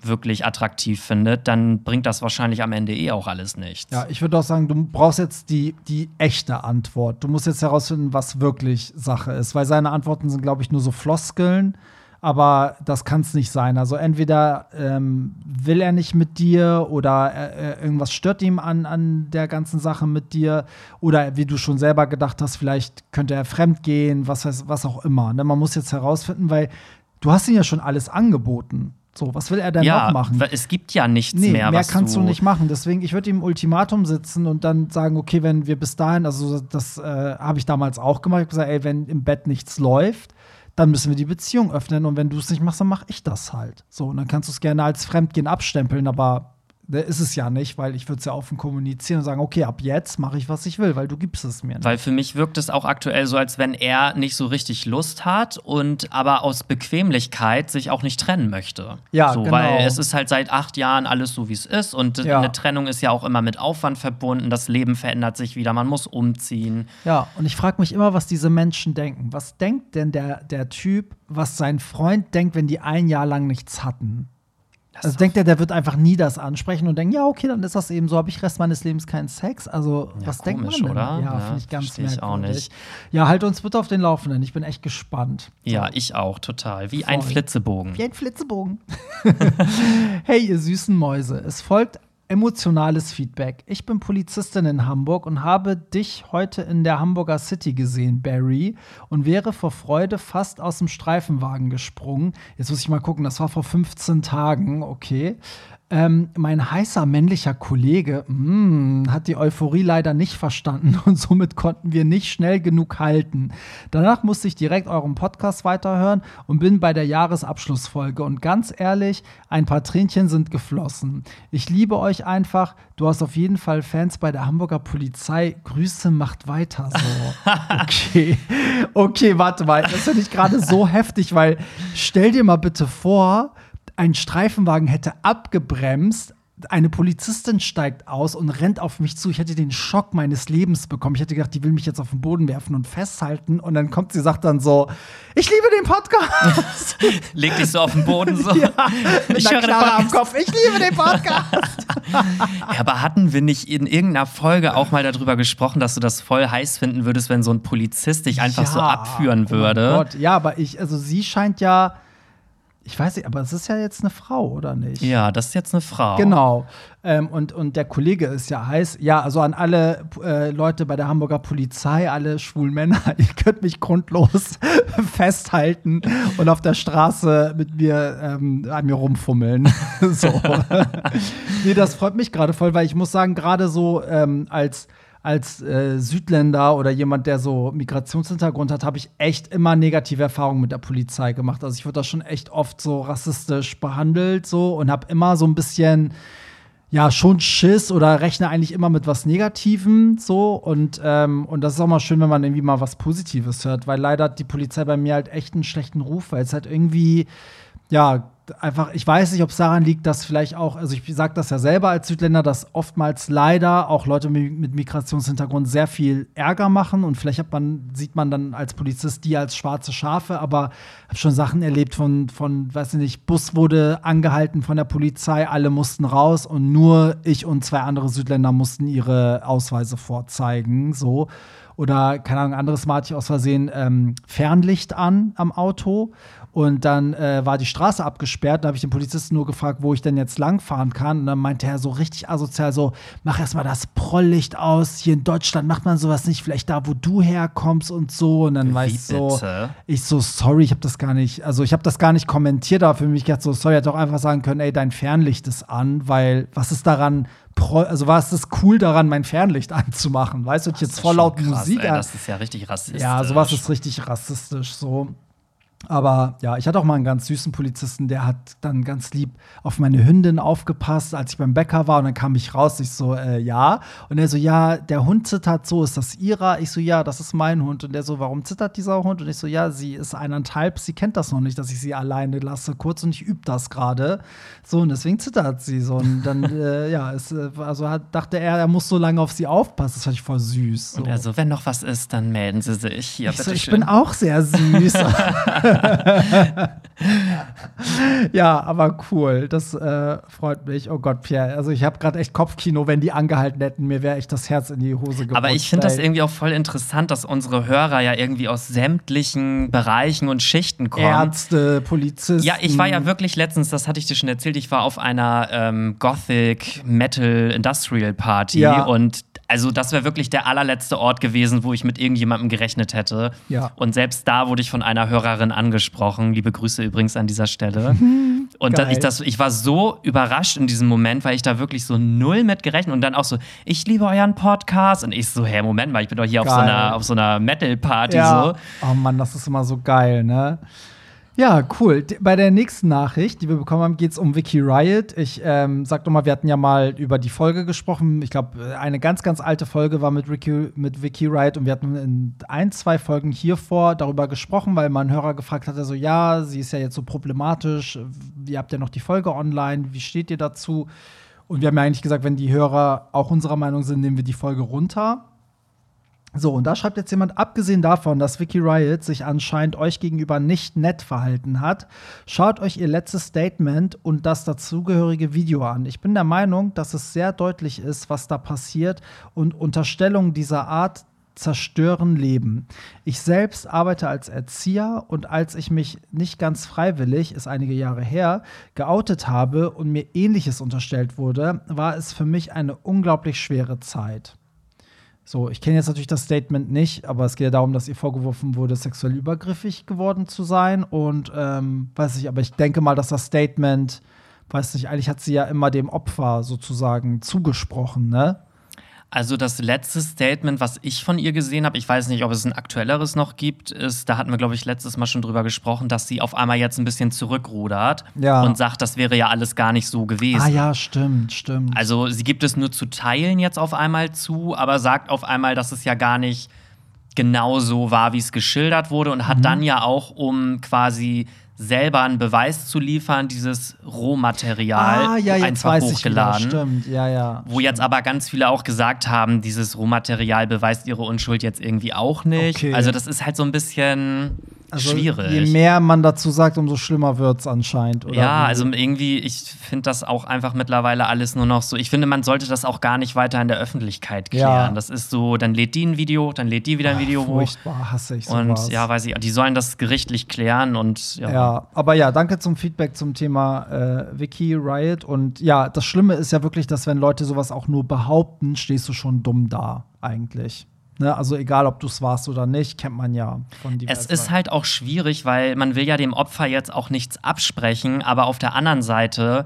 wirklich attraktiv findet, dann bringt das wahrscheinlich am Ende eh auch alles nichts. Ja, ich würde auch sagen, du brauchst jetzt die, die echte Antwort. Du musst jetzt herausfinden, was wirklich Sache ist, weil seine Antworten sind, glaube ich, nur so Floskeln aber das kann es nicht sein. Also entweder ähm, will er nicht mit dir oder äh, irgendwas stört ihm an, an der ganzen Sache mit dir oder wie du schon selber gedacht hast, vielleicht könnte er fremd gehen, was, weiß, was auch immer. Ne? Man muss jetzt herausfinden, weil du hast ihm ja schon alles angeboten. So, was will er denn ja, noch machen? Es gibt ja nichts nee, mehr. Mehr kannst du, du nicht machen. Deswegen, ich würde ihm Ultimatum sitzen und dann sagen, okay, wenn wir bis dahin, also das äh, habe ich damals auch gemacht, ich habe gesagt, ey, wenn im Bett nichts läuft, dann müssen wir die Beziehung öffnen und wenn du es nicht machst, dann mache ich das halt. So, und dann kannst du es gerne als Fremdgehen abstempeln, aber ist es ja nicht, weil ich würde es ja offen kommunizieren und sagen, okay, ab jetzt mache ich, was ich will, weil du gibst es mir. Nicht. Weil für mich wirkt es auch aktuell so, als wenn er nicht so richtig Lust hat und aber aus Bequemlichkeit sich auch nicht trennen möchte. Ja, so, genau. Weil es ist halt seit acht Jahren alles so, wie es ist und ja. eine Trennung ist ja auch immer mit Aufwand verbunden, das Leben verändert sich wieder, man muss umziehen. Ja, und ich frage mich immer, was diese Menschen denken. Was denkt denn der, der Typ, was sein Freund denkt, wenn die ein Jahr lang nichts hatten? Also denkt er, der wird einfach nie das ansprechen und denkt, ja, okay, dann ist das eben so, habe ich Rest meines Lebens keinen Sex. Also, ja, was komisch, denkt man denn? oder? Ja, ja finde ich ganz merkwürdig. Ich auch nicht. Ja, halt uns bitte auf den Laufenden. Ich bin echt gespannt. Ja, ich auch, total. Wie Voll. ein Flitzebogen. Wie ein Flitzebogen. hey, ihr süßen Mäuse. Es folgt Emotionales Feedback. Ich bin Polizistin in Hamburg und habe dich heute in der Hamburger City gesehen, Barry, und wäre vor Freude fast aus dem Streifenwagen gesprungen. Jetzt muss ich mal gucken, das war vor 15 Tagen, okay. Ähm, mein heißer männlicher Kollege mh, hat die Euphorie leider nicht verstanden und somit konnten wir nicht schnell genug halten. Danach musste ich direkt euren Podcast weiterhören und bin bei der Jahresabschlussfolge. Und ganz ehrlich, ein paar Tränchen sind geflossen. Ich liebe euch einfach. Du hast auf jeden Fall Fans bei der Hamburger Polizei. Grüße, macht weiter so. Okay. Okay, warte mal. Das finde ich gerade so heftig, weil stell dir mal bitte vor, ein Streifenwagen hätte abgebremst, eine Polizistin steigt aus und rennt auf mich zu. Ich hätte den Schock meines Lebens bekommen. Ich hätte gedacht, die will mich jetzt auf den Boden werfen und festhalten. Und dann kommt sie, sagt dann so: Ich liebe den Podcast. Leg dich so auf den Boden so. Ja, ich höre Knarre am Kopf. Ich liebe den Podcast. ja, aber hatten wir nicht in irgendeiner Folge auch mal darüber gesprochen, dass du das voll heiß finden würdest, wenn so ein Polizist dich einfach ja. so abführen würde? Oh Gott, ja, aber ich, also sie scheint ja ich weiß nicht, aber es ist ja jetzt eine Frau, oder nicht? Ja, das ist jetzt eine Frau. Genau. Ähm, und, und der Kollege ist ja heiß. Ja, also an alle äh, Leute bei der Hamburger Polizei, alle schwulen Männer, ihr könnt mich grundlos festhalten und auf der Straße mit mir ähm, an mir rumfummeln. so. nee, das freut mich gerade voll, weil ich muss sagen, gerade so ähm, als als äh, Südländer oder jemand, der so Migrationshintergrund hat, habe ich echt immer negative Erfahrungen mit der Polizei gemacht. Also ich wurde da schon echt oft so rassistisch behandelt so und habe immer so ein bisschen ja, schon Schiss oder rechne eigentlich immer mit was Negativem so und, ähm, und das ist auch mal schön, wenn man irgendwie mal was Positives hört, weil leider hat die Polizei bei mir halt echt einen schlechten Ruf, weil es halt irgendwie, ja, einfach, ich weiß nicht, ob es daran liegt, dass vielleicht auch, also ich sage das ja selber als Südländer, dass oftmals leider auch Leute mit Migrationshintergrund sehr viel Ärger machen und vielleicht man, sieht man dann als Polizist die als schwarze Schafe, aber habe schon Sachen erlebt von, von, weiß ich nicht, Bus wurde angehalten von der Polizei, alle mussten raus und nur ich und zwei andere Südländer mussten ihre Ausweise vorzeigen, so. Oder, keine Ahnung, anderes Mal hatte ich aus Versehen ähm, Fernlicht an am Auto und dann äh, war die Straße abgesperrt. Da habe ich den Polizisten nur gefragt, wo ich denn jetzt langfahren kann. Und dann meinte er so richtig asozial: so, mach erstmal das Prolllicht aus. Hier in Deutschland macht man sowas nicht, vielleicht da, wo du herkommst und so. Und dann war ich so, ich so, sorry, ich habe das gar nicht, also ich habe das gar nicht kommentiert, aber für mich gedacht so, sorry, hätte auch einfach sagen können, ey, dein Fernlicht ist an, weil was ist daran also war es das cool daran, mein Fernlicht anzumachen. Weißt du, jetzt voll laut krass, Musik ey, Das ist ja richtig rassistisch. Ja, sowas ist richtig rassistisch. So. Aber ja, ich hatte auch mal einen ganz süßen Polizisten, der hat dann ganz lieb auf meine Hündin aufgepasst, als ich beim Bäcker war. Und dann kam ich raus, ich so, äh, ja. Und er so, ja, der Hund zittert so, ist das ihrer? Ich so, ja, das ist mein Hund. Und der so, warum zittert dieser Hund? Und ich so, ja, sie ist eineinhalb, sie kennt das noch nicht, dass ich sie alleine lasse, kurz und ich übe das gerade. So, und deswegen zittert sie so. Und dann, äh, ja, es, äh, also hat, dachte er, er muss so lange auf sie aufpassen. Das fand ich voll süß. So. Und er so, wenn noch was ist, dann melden Sie sich. Hier, ich, so, ich bin auch sehr süß. ja, aber cool. Das äh, freut mich. Oh Gott, Pierre. Also ich habe gerade echt Kopfkino, wenn die angehalten hätten. Mir wäre echt das Herz in die Hose gerutscht. Aber ich finde das irgendwie auch voll interessant, dass unsere Hörer ja irgendwie aus sämtlichen Bereichen und Schichten kommen. Ärzte, Polizisten. Ja, ich war ja wirklich letztens, das hatte ich dir schon erzählt, ich war auf einer ähm, Gothic Metal Industrial Party ja. und also das wäre wirklich der allerletzte Ort gewesen, wo ich mit irgendjemandem gerechnet hätte. Ja. Und selbst da wurde ich von einer Hörerin angesprochen. Liebe Grüße übrigens an dieser Stelle. und dann ich, das, ich war so überrascht in diesem Moment, weil ich da wirklich so null mit gerechnet und dann auch so, ich liebe euren Podcast. Und ich so, hä, Moment mal, ich bin doch hier auf so einer, so einer Metal-Party. Ja. So. Oh Mann, das ist immer so geil, ne? Ja, cool. Bei der nächsten Nachricht, die wir bekommen haben, geht es um Wiki Riot. Ich ähm, sag doch mal, wir hatten ja mal über die Folge gesprochen. Ich glaube, eine ganz, ganz alte Folge war mit Wiki, mit Wiki Riot und wir hatten in ein, zwei Folgen hier vor darüber gesprochen, weil mein Hörer gefragt hatte, so, ja, sie ist ja jetzt so problematisch. Ihr habt ja noch die Folge online. Wie steht ihr dazu? Und wir haben ja eigentlich gesagt, wenn die Hörer auch unserer Meinung sind, nehmen wir die Folge runter. So, und da schreibt jetzt jemand, abgesehen davon, dass Vicky Riot sich anscheinend euch gegenüber nicht nett verhalten hat, schaut euch ihr letztes Statement und das dazugehörige Video an. Ich bin der Meinung, dass es sehr deutlich ist, was da passiert und Unterstellungen dieser Art zerstören Leben. Ich selbst arbeite als Erzieher und als ich mich nicht ganz freiwillig, ist einige Jahre her, geoutet habe und mir ähnliches unterstellt wurde, war es für mich eine unglaublich schwere Zeit. So, ich kenne jetzt natürlich das Statement nicht, aber es geht ja darum, dass ihr vorgeworfen wurde, sexuell übergriffig geworden zu sein. Und ähm, weiß ich, aber ich denke mal, dass das Statement, weiß nicht, eigentlich hat sie ja immer dem Opfer sozusagen zugesprochen, ne? Also das letzte Statement, was ich von ihr gesehen habe, ich weiß nicht, ob es ein aktuelleres noch gibt, ist, da hatten wir, glaube ich, letztes Mal schon drüber gesprochen, dass sie auf einmal jetzt ein bisschen zurückrudert Ja. und sagt, das wäre ja alles gar nicht so gewesen. Ah ja, stimmt, stimmt. Also sie gibt es nur zu Teilen jetzt auf einmal zu, aber sagt auf einmal, dass es ja gar nicht genau so war, wie es geschildert wurde und Mhm. hat dann ja auch, um quasi selber einen Beweis zu liefern, dieses Rohmaterial ah, ja, einfach weiß ich wieder, hochgeladen. stimmt, ja, ja. Wo jetzt aber ganz viele auch gesagt haben, dieses Rohmaterial beweist ihre Unschuld jetzt irgendwie auch nicht. Okay. Also das ist halt so ein bisschen Also, schwierig. Je mehr man dazu sagt, umso schlimmer wird es anscheinend. Oder ja, also irgendwie, ich finde das auch einfach mittlerweile alles nur noch so. Ich finde, man sollte das auch gar nicht weiter in der Öffentlichkeit klären. Ja. Das ist so, dann lädt die ein Video, dann lädt die wieder ein Video hoch. Furchtbar, hasse ich sowas. Und ja, weiß ich, die sollen das gerichtlich klären und ja. Ja, aber ja, danke zum Feedback zum Thema äh, Wiki Riot. Und ja, das Schlimme ist ja wirklich, dass wenn Leute sowas auch nur behaupten, stehst du schon dumm da, eigentlich. Ne? Also egal, ob du es warst oder nicht, kennt man ja von Es diversen ist halt auch schwierig, weil man will ja dem Opfer jetzt auch nichts absprechen, aber auf der anderen Seite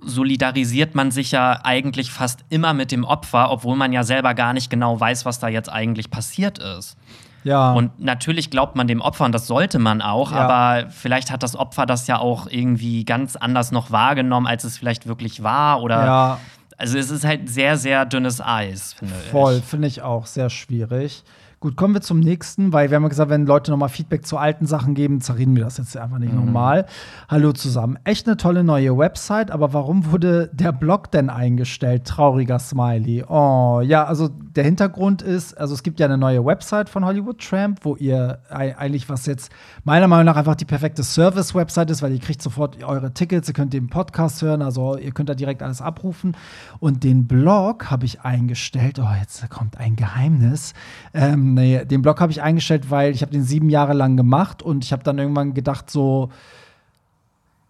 solidarisiert man sich ja eigentlich fast immer mit dem Opfer, obwohl man ja selber gar nicht genau weiß, was da jetzt eigentlich passiert ist. Ja, Und natürlich glaubt man dem Opfer, und das sollte man auch, Ja. aber vielleicht hat das Opfer das ja auch irgendwie ganz anders noch wahrgenommen, als es vielleicht wirklich war. Oder ja, also es ist halt sehr, sehr dünnes Eis, finde voll, ich. finde ich auch sehr schwierig. Gut, kommen wir zum nächsten, weil wir haben ja gesagt, wenn Leute nochmal Feedback zu alten Sachen geben, zerreden wir das jetzt einfach nicht normal. Hallo zusammen. Echt eine tolle neue Website, aber warum wurde der Blog denn eingestellt? Trauriger Smiley. Oh, ja, also der Hintergrund ist, also es gibt ja eine neue Website von Hollywood Tramp, wo ihr ei- eigentlich was jetzt meiner Meinung nach einfach die perfekte Service-Website ist, weil ihr kriegt sofort eure Tickets, ihr könnt den Podcast hören, also ihr könnt da direkt alles abrufen. Und den Blog habe ich eingestellt. Oh, jetzt kommt ein Geheimnis. Ähm, nee, den Blog habe ich eingestellt, weil ich habe den sieben Jahre lang gemacht und ich habe dann irgendwann gedacht, so,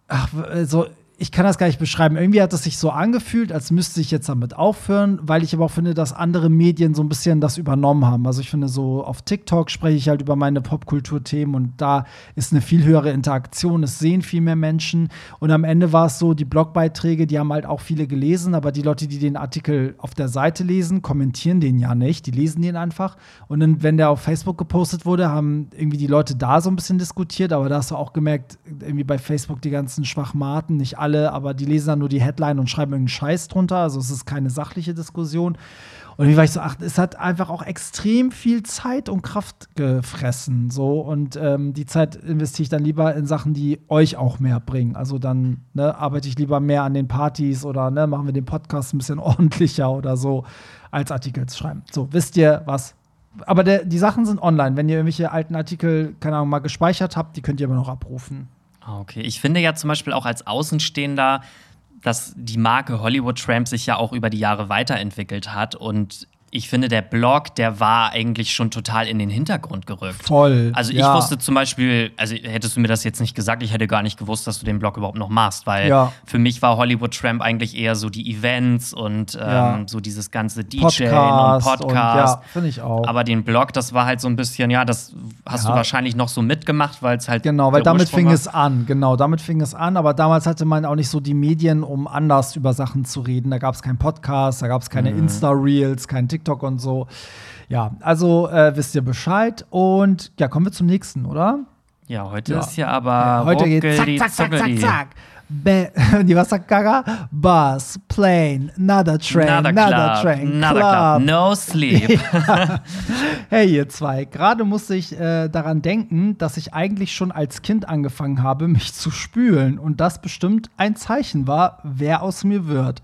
ach, so, ich kann das gar nicht beschreiben. Irgendwie hat es sich so angefühlt, als müsste ich jetzt damit aufhören, weil ich aber auch finde, dass andere Medien so ein bisschen das übernommen haben. Also ich finde, so auf TikTok spreche ich halt über meine Popkulturthemen und da ist eine viel höhere Interaktion. Es sehen viel mehr Menschen. Und am Ende war es so, die Blogbeiträge, die haben halt auch viele gelesen, aber die Leute, die den Artikel auf der Seite lesen, kommentieren den ja nicht. Die lesen den einfach. Und dann, wenn der auf Facebook gepostet wurde, haben irgendwie die Leute da so ein bisschen diskutiert, aber da hast du auch gemerkt, irgendwie bei Facebook die ganzen Schwachmaten, nicht alle, aber die lesen dann nur die Headline und schreiben irgendeinen Scheiß drunter. Also es ist keine sachliche Diskussion. Und wie war ich so, ach, es hat einfach auch extrem viel Zeit und Kraft gefressen. So. Und ähm, die Zeit investiere ich dann lieber in Sachen, die euch auch mehr bringen. Also dann ne, arbeite ich lieber mehr an den Partys oder ne, machen wir den Podcast ein bisschen ordentlicher oder so, als Artikel zu schreiben. So, wisst ihr was? Aber der, die Sachen sind online. Wenn ihr irgendwelche alten Artikel, keine Ahnung, mal gespeichert habt, die könnt ihr immer noch abrufen. Ah, Okay, ich finde ja zum Beispiel auch als Außenstehender, dass die Marke Hollywood Tramp sich ja auch über die Jahre weiterentwickelt hat und ich finde, der Blog, der war eigentlich schon total in den Hintergrund gerückt. Voll. Also ich ja. wusste zum Beispiel, also hättest du mir das jetzt nicht gesagt, ich hätte gar nicht gewusst, dass du den Blog überhaupt noch machst, weil Ja. für mich war Hollywood Tramp eigentlich eher so die Events und ähm, Ja. so dieses ganze DJ Podcast und Podcast. ja, finde ich auch. Aber den Blog, das war halt so ein bisschen, ja, das hast du wahrscheinlich noch so mitgemacht, weil es halt. Genau, weil damit Ursprung fing war. es an. Genau, damit fing es an. Aber damals hatte man auch nicht so die Medien, um anders über Sachen zu reden. Da gab es keinen Podcast, da gab es Mhm. keine Insta-Reels, kein TikTok und so. Ja, also äh, wisst ihr Bescheid. Und ja, kommen wir zum nächsten, oder? Ja, heute Ja. ist ja aber. Heute geht zack, zack, zack, zack, zack. Be die was sagt Gaga? Bus, Plane, another train, Another another train, another club, no sleep. Hey, ihr zwei, gerade musste ich äh, daran denken, dass ich eigentlich schon als Kind angefangen habe, mich zu spülen und das bestimmt ein Zeichen war, wer aus mir wird.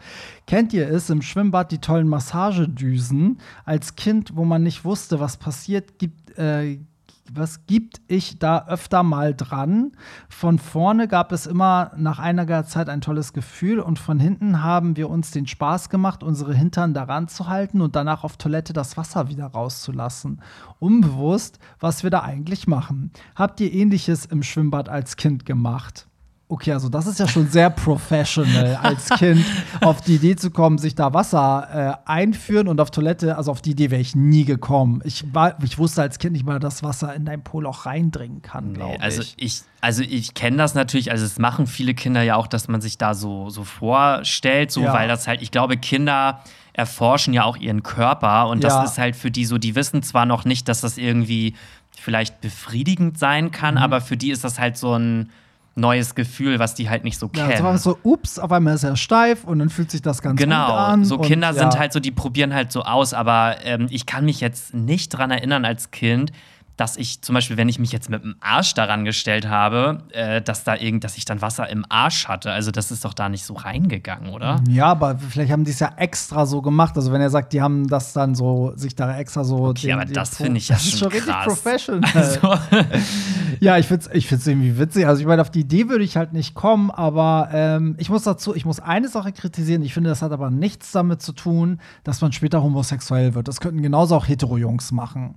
Kennt ihr es im Schwimmbad die tollen Massagedüsen? Als Kind, wo man nicht wusste, was passiert, gibt, äh, was gibt ich da öfter mal dran. Von vorne gab es immer nach einiger Zeit ein tolles Gefühl und von hinten haben wir uns den Spaß gemacht, unsere Hintern daran zu halten und danach auf Toilette das Wasser wieder rauszulassen. Unbewusst, was wir da eigentlich machen. Habt ihr ähnliches im Schwimmbad als Kind gemacht? Okay, also das ist ja schon sehr professional als Kind auf die Idee zu kommen, sich da Wasser äh, einführen und auf Toilette, also auf die Idee wäre ich nie gekommen. Ich, war, ich wusste als Kind nicht mal, dass Wasser in dein Poloch reindringen kann, glaube nee, also ich. Also ich kenne das natürlich, also es machen viele Kinder ja auch, dass man sich da so, so vorstellt, so Ja. weil das halt, ich glaube, Kinder erforschen ja auch ihren Körper und das Ja. ist halt für die so, die wissen zwar noch nicht, dass das irgendwie vielleicht befriedigend sein Mhm. kann, aber für die ist das halt so ein neues Gefühl, was die halt nicht so Ja, kennen. es war so, ups, auf einmal ist er steif und dann fühlt sich das ganz gut Genau, an. so und, Kinder sind ja. halt so, die probieren halt so aus, aber ähm, ich kann mich jetzt nicht dran erinnern als Kind, dass ich zum Beispiel, wenn ich mich jetzt mit dem Arsch daran gestellt habe, äh, dass da irgend, dass ich dann Wasser im Arsch hatte. Also das ist doch da nicht so reingegangen, oder? Ja, aber vielleicht haben die es ja extra so gemacht. Also wenn er sagt, die haben das dann so, sich da extra so. Okay, aber das finde ich ja Das ist schon richtig krass. professional. Also, Ja, ich find's, ich find's irgendwie witzig. Also ich meine, auf die Idee würde ich halt nicht kommen, aber ähm, ich muss dazu, ich muss eine Sache kritisieren. Ich finde, das hat aber nichts damit zu tun, dass man später homosexuell wird. Das könnten genauso auch Hetero-Jungs machen.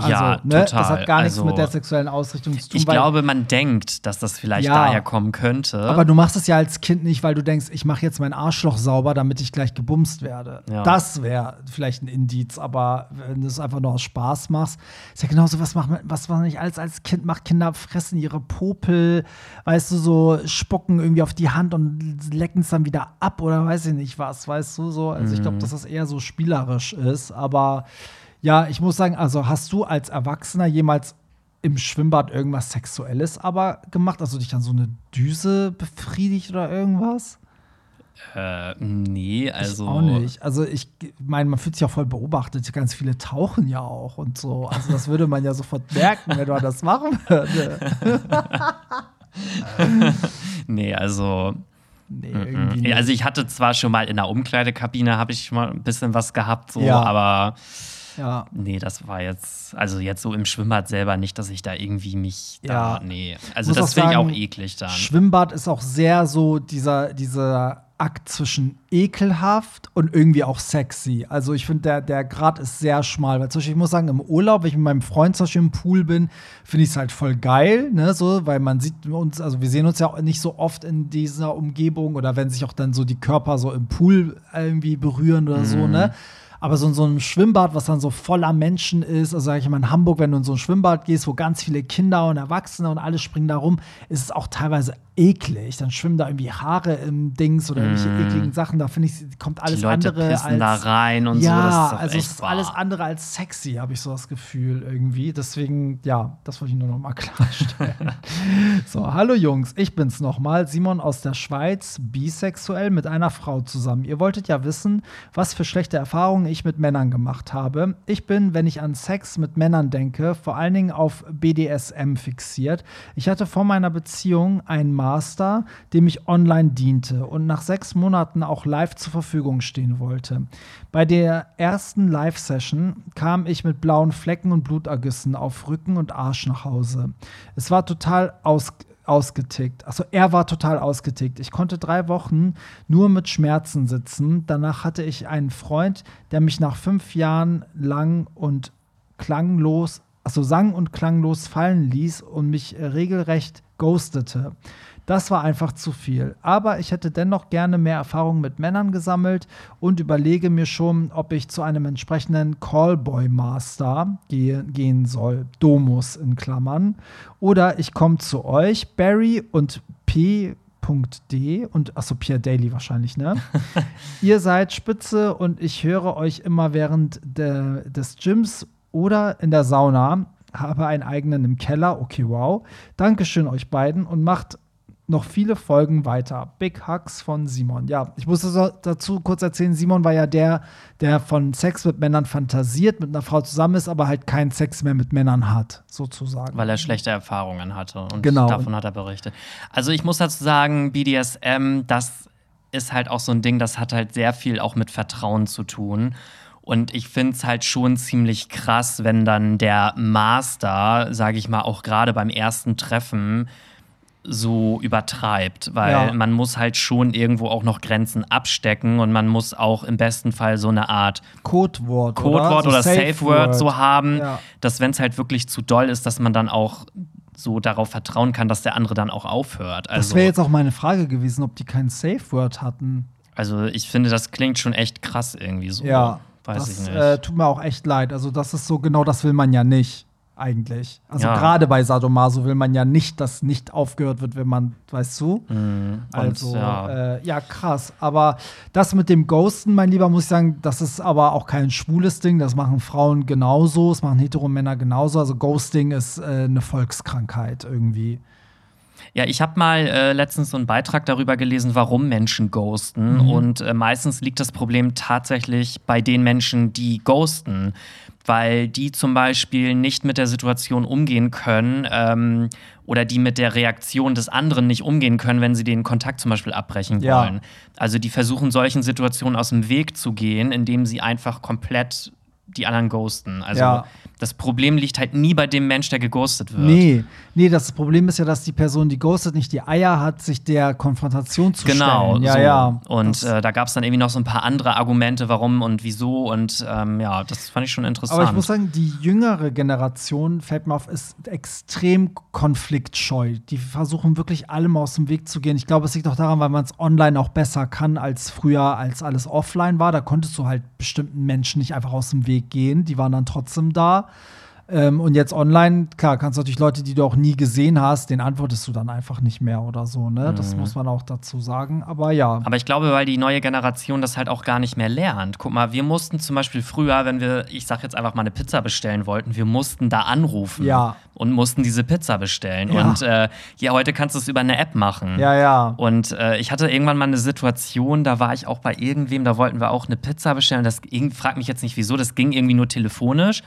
Also, ja, ne, total. das hat gar nichts also, mit der sexuellen Ausrichtung zu tun. Ich glaube, man denkt, dass das vielleicht Ja. daher kommen könnte. Aber du machst es ja als Kind nicht, weil du denkst, ich mache jetzt mein Arschloch sauber, damit ich gleich gebumst werde. Ja. Das wäre vielleicht ein Indiz, aber wenn du es einfach nur aus Spaß machst, ist ja genauso, was macht man, was man nicht alles als Kind macht. Kinder fressen ihre Popel, weißt du, so spucken irgendwie auf die Hand und lecken es dann wieder ab oder weiß ich nicht was, weißt du, so. Also ich glaube, dass das eher so spielerisch ist, aber ja, ich muss sagen, also hast du als Erwachsener jemals im Schwimmbad irgendwas Sexuelles aber gemacht? Also dich dann so eine Düse befriedigt oder irgendwas? äh, nee, also. Ich auch nicht. Also ich meine, man fühlt sich auch voll beobachtet. Ganz viele tauchen ja auch und so. Also das würde man ja sofort merken, wenn man das machen würde. Nee, also. Nee, irgendwie Ja, nicht. Also ich hatte zwar schon mal in der Umkleidekabine, habe ich mal ein bisschen was gehabt, so, Ja. aber ja. nee, das war jetzt, also jetzt so im Schwimmbad selber nicht, dass ich da irgendwie mich Ja. da, nee. Also Muss das finde ich auch eklig dann. Schwimmbad ist auch sehr so dieser, dieser Akt zwischen ekelhaft und irgendwie auch sexy. Also ich finde, der, der Grad ist sehr schmal. Weil zum Beispiel, ich muss sagen, im Urlaub, wenn ich mit meinem Freund zum Beispiel im Pool bin, finde ich es halt voll geil, ne? So, weil man sieht uns, also wir sehen uns ja auch nicht so oft in dieser Umgebung oder wenn sich auch dann so die Körper so im Pool irgendwie berühren oder so, ne? Aber so so einem Schwimmbad, was dann so voller Menschen ist, also sage ich mal in Hamburg, wenn du in so ein Schwimmbad gehst, wo ganz viele Kinder und Erwachsene und alle springen da rum, ist es auch teilweise eklig. Dann schwimmen da irgendwie Haare im Dings oder irgendwelche ekligen Sachen. Da finde ich, kommt alles die Leute andere als da rein und ja, so. Das ist also es ist wahr. alles andere als sexy, habe ich so das Gefühl irgendwie. Deswegen, ja, das wollte ich nur noch mal klarstellen. so, hallo Jungs, ich bin's nochmal, Simon aus der Schweiz, bisexuell mit einer Frau zusammen. Ihr wolltet ja wissen, was für schlechte Erfahrungen ich mit Männern gemacht habe. Ich bin, wenn ich an Sex mit Männern denke, vor allen Dingen auf BDSM fixiert. Ich hatte vor meiner Beziehung einen Master, dem ich online diente und nach sechs Monaten auch live zur Verfügung stehen wollte. Bei der ersten Live-Session kam ich mit blauen Flecken und Blutergüssen auf Rücken und Arsch nach Hause. Es war total aus ausgetickt. Also er war total ausgetickt. Ich konnte drei Wochen nur mit Schmerzen sitzen. Danach hatte ich einen Freund, der mich nach fünf Jahren lang und klanglos, also sang und klanglos fallen ließ und mich regelrecht ghostete. Das war einfach zu viel. Aber ich hätte dennoch gerne mehr Erfahrung mit Männern gesammelt und überlege mir schon, ob ich zu einem entsprechenden Callboy Master gehe, gehen soll. Domus in Klammern. Oder ich komme zu euch, Barry und P. D und achso, Pierre Daly wahrscheinlich, ne? Ihr seid spitze und ich höre euch immer während de, des Gyms oder in der Sauna. Habe einen eigenen im Keller. Okay, wow. Dankeschön euch beiden und macht noch viele Folgen weiter. Big Hugs von Simon. Ja, ich muss dazu kurz erzählen, Simon war ja der, der von Sex mit Männern fantasiert, mit einer Frau zusammen ist, aber halt keinen Sex mehr mit Männern hat, sozusagen. weil er schlechte Erfahrungen hatte. Und Genau. davon hat er berichtet. Also ich muss dazu sagen, BDSM, das ist halt auch so ein Ding, das hat halt sehr viel auch mit Vertrauen zu tun. Und ich finde es halt schon ziemlich krass, wenn dann der Master, sage ich mal, auch gerade beim ersten Treffen so übertreibt, weil Ja. man muss halt schon irgendwo auch noch Grenzen abstecken und man muss auch im besten Fall so eine Art Codewort. Codewort So oder Safe Word so haben, Ja. dass wenn es halt wirklich zu doll ist, dass man dann auch so darauf vertrauen kann, dass der andere dann auch aufhört. Das Also, wäre jetzt auch meine Frage gewesen, ob die kein Safe Word hatten. also ich finde, das klingt schon echt krass irgendwie so. Ja, weiß das ich nicht. Äh, tut mir auch echt leid. Also, das ist so, genau das will man ja nicht, eigentlich. Also, Ja. gerade bei Sadomaso will man ja nicht, dass nicht aufgehört wird, wenn man, weißt du? Und, Also, ja. äh, ja, krass. Aber das mit dem Ghosten, mein Lieber, muss ich sagen, das ist aber auch kein schwules Ding. Das machen Frauen genauso, das machen Heteromänner genauso. Also, Ghosting ist äh, eine Volkskrankheit irgendwie. Ja, ich habe mal äh, letztens so einen Beitrag darüber gelesen, warum Menschen ghosten. Mhm. Und äh, meistens liegt das Problem tatsächlich bei den Menschen, die ghosten. Weil die zum Beispiel nicht mit der Situation umgehen können ähm, oder die mit der Reaktion des anderen nicht umgehen können, wenn sie den Kontakt zum Beispiel abbrechen Ja. wollen. Also die versuchen solchen Situationen aus dem Weg zu gehen, indem sie einfach komplett die anderen ghosten. Also Ja. das Problem liegt halt nie bei dem Mensch, der geghostet wird. Nee, nee, das Problem ist ja, dass die Person, die ghostet, nicht die Eier hat, sich der Konfrontation zu Genau, stellen. Ja, so. ja. Und äh, da gab es dann irgendwie noch so ein paar andere Argumente, warum und wieso. Und ähm, ja, das fand ich schon interessant. Aber ich muss sagen, die jüngere Generation, fällt mir auf, ist extrem konfliktscheu. Die versuchen wirklich allem aus dem Weg zu gehen. Ich glaube, es liegt auch daran, weil man es online auch besser kann als früher, als alles offline war. Da konntest du halt bestimmten Menschen nicht einfach aus dem Weg gehen. Die waren dann trotzdem da. Ähm, und jetzt online, klar, kannst du natürlich Leute, die du auch nie gesehen hast, den antwortest du dann einfach nicht mehr oder so. Ne? Das muss man auch dazu sagen. Aber ja. Aber ich glaube, weil die neue Generation das halt auch gar nicht mehr lernt. Guck mal, wir mussten zum Beispiel früher, wenn wir, ich sag jetzt einfach mal eine Pizza bestellen wollten, wir mussten da anrufen Ja. und mussten diese Pizza bestellen. Ja. Und äh, ja, heute kannst du es über eine App machen. Ja, ja. Und äh, ich hatte irgendwann mal eine Situation, da war ich auch bei irgendwem, da wollten wir auch eine Pizza bestellen. Das frag mich jetzt nicht wieso, das ging irgendwie nur telefonisch.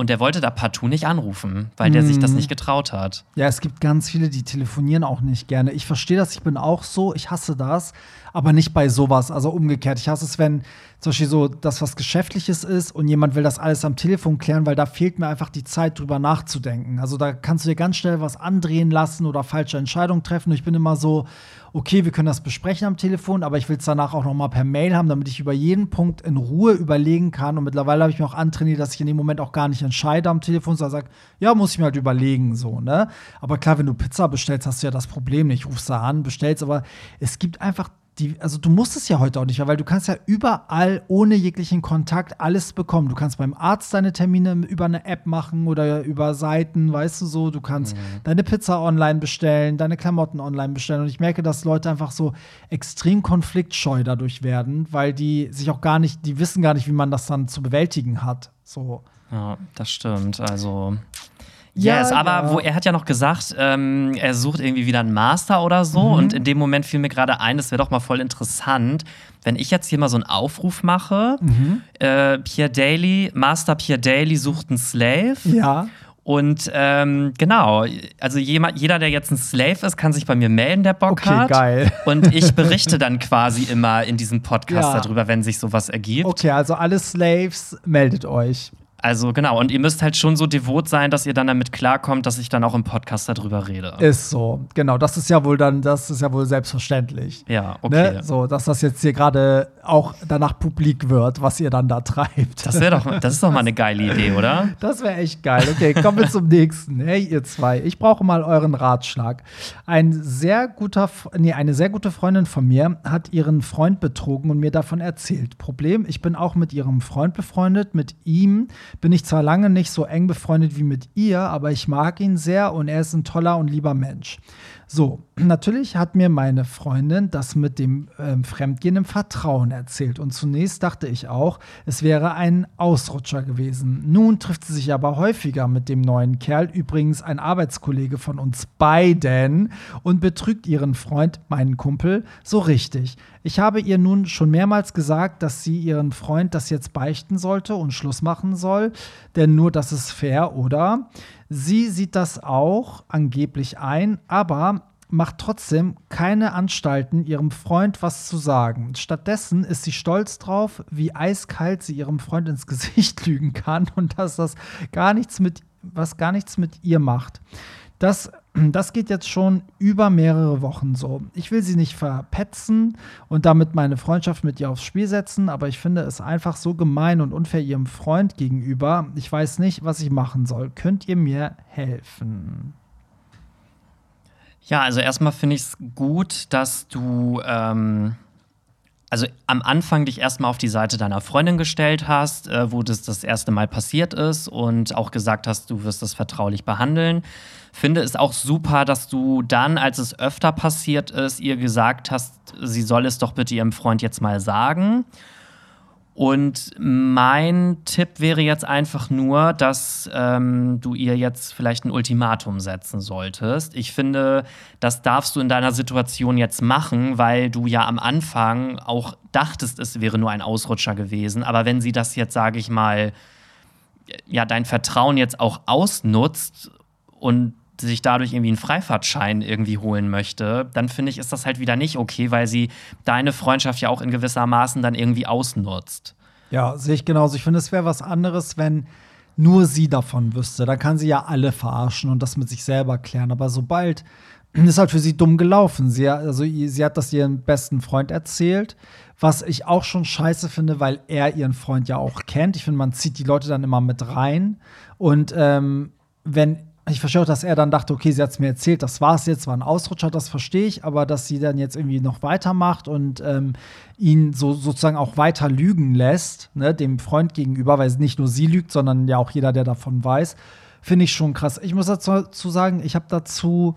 Und der wollte da partout nicht anrufen, weil der sich das nicht getraut hat. Ja, es gibt ganz viele, die telefonieren auch nicht gerne. Ich verstehe das, ich bin auch so, ich hasse das, aber nicht bei sowas. Also umgekehrt. Ich hasse es, wenn zum Beispiel so das, was Geschäftliches ist und jemand will das alles am Telefon klären, weil da fehlt mir einfach die Zeit, drüber nachzudenken. Also da kannst du dir ganz schnell was andrehen lassen oder falsche Entscheidungen treffen. Und ich bin immer so, okay, wir können das besprechen am Telefon, aber ich will es danach auch noch mal per Mail haben, damit ich über jeden Punkt in Ruhe überlegen kann. Und mittlerweile habe ich mir auch antrainiert, dass ich in dem Moment auch gar nicht entscheide am Telefon, sondern sage, ja, muss ich mir halt überlegen, so, ne? Aber klar, wenn du Pizza bestellst, hast du ja das Problem nicht. Rufst da an, bestellst, aber es gibt einfach die, also du musst es ja heute auch nicht mehr, weil du kannst ja überall ohne jeglichen Kontakt alles bekommen. Du kannst beim Arzt deine Termine über eine App machen oder über Seiten, weißt du so. Du kannst deine Pizza online bestellen, deine Klamotten online bestellen. Und ich merke, dass Leute einfach so extrem konfliktscheu dadurch werden, weil die sich auch gar nicht, die wissen gar nicht, wie man das dann zu bewältigen hat. So. Ja, das stimmt. Also. Ja, Yes, aber ja. wo, er hat ja noch gesagt, ähm, er sucht irgendwie wieder einen Master oder so. Mhm. Und in dem Moment fiel mir gerade ein, das wäre doch mal voll interessant, wenn ich jetzt hier mal so einen Aufruf mache. Mhm. Äh, Pierre Daly, Master Pierre Daly sucht einen Slave. Ja. Und ähm, genau, also jema- jeder, der jetzt ein Slave ist, kann sich bei mir melden, der Bock Okay, hat. geil. Und ich berichte dann quasi immer in diesem Podcast Ja. darüber, wenn sich sowas ergibt. Okay, also alle Slaves, meldet euch. Also genau, und ihr müsst halt schon so devot sein, dass ihr dann damit klarkommt, dass ich dann auch im Podcast darüber rede. Ist so. Genau, das ist ja wohl dann, das ist ja wohl selbstverständlich. ja, okay. Ne? So, dass das jetzt hier gerade auch danach publik wird, was ihr dann da treibt. Das wäre doch, das ist doch mal eine geile Idee, oder? Das wäre echt geil. Okay, kommen wir zum nächsten. Hey, ihr zwei, ich brauche mal euren Ratschlag. Ein sehr guter, nee, eine sehr gute Freundin von mir hat ihren Freund betrogen und mir davon erzählt. Problem, ich bin auch mit ihrem Freund befreundet. Mit ihm bin ich zwar lange nicht so eng befreundet wie mit ihr, aber ich mag ihn sehr und er ist ein toller und lieber Mensch. So, natürlich hat mir meine Freundin das mit dem ähm, Fremdgehen im Vertrauen erzählt. Und zunächst dachte ich auch, es wäre ein Ausrutscher gewesen. Nun trifft sie sich aber häufiger mit dem neuen Kerl, übrigens ein Arbeitskollege von uns beiden, und betrügt ihren Freund, meinen Kumpel, so richtig. Ich habe ihr nun schon mehrmals gesagt, dass sie ihren Freund das jetzt beichten sollte und Schluss machen soll, denn nur das ist fair, oder? Sie sieht das auch angeblich ein, aber macht trotzdem keine Anstalten, ihrem Freund was zu sagen. Stattdessen ist sie stolz drauf, wie eiskalt sie ihrem Freund ins Gesicht lügen kann und dass das gar nichts mit, was gar nichts mit ihr macht. Das, das geht jetzt schon über mehrere Wochen so. Ich will sie nicht verpetzen und damit meine Freundschaft mit ihr aufs Spiel setzen, aber ich finde es einfach so gemein und unfair ihrem Freund gegenüber. Ich weiß nicht, was ich machen soll. Könnt ihr mir helfen? Ja, also erstmal finde ich es gut, dass du ähm, also am Anfang dich erstmal auf die Seite deiner Freundin gestellt hast, äh, wo das das erste Mal passiert ist und auch gesagt hast, du wirst das vertraulich behandeln. Finde es auch super, dass du dann, als es öfter passiert ist, ihr gesagt hast, sie soll es doch bitte ihrem Freund jetzt mal sagen. Und mein Tipp wäre jetzt einfach nur, dass ähm, du ihr jetzt vielleicht ein Ultimatum setzen solltest. Ich finde, das darfst du in deiner Situation jetzt machen, weil du ja am Anfang auch dachtest, es wäre nur ein Ausrutscher gewesen. Aber wenn sie das jetzt, sage ich mal, ja, dein Vertrauen jetzt auch ausnutzt und sich dadurch irgendwie einen Freifahrtschein irgendwie holen möchte, dann finde ich, ist das halt wieder nicht okay, weil sie deine Freundschaft ja auch in gewisser Maßen dann irgendwie ausnutzt. Ja, sehe ich genauso. Ich finde, es wäre was anderes, wenn nur sie davon wüsste. Dann kann sie ja alle verarschen und das mit sich selber klären. Aber sobald ist halt für sie dumm gelaufen. Sie, also, sie hat das ihrem besten Freund erzählt, was ich auch schon scheiße finde, weil er ihren Freund ja auch kennt. Ich finde, man zieht die Leute dann immer mit rein. Und ähm, wenn ich verstehe auch, dass er dann dachte, okay, sie hat es mir erzählt, das war es jetzt, war ein Ausrutscher, das verstehe ich, aber dass sie dann jetzt irgendwie noch weitermacht und ähm, ihn so sozusagen auch weiter lügen lässt, ne, dem Freund gegenüber, weil nicht nur sie lügt, sondern ja auch jeder, der davon weiß, finde ich schon krass. Ich muss dazu sagen, ich habe dazu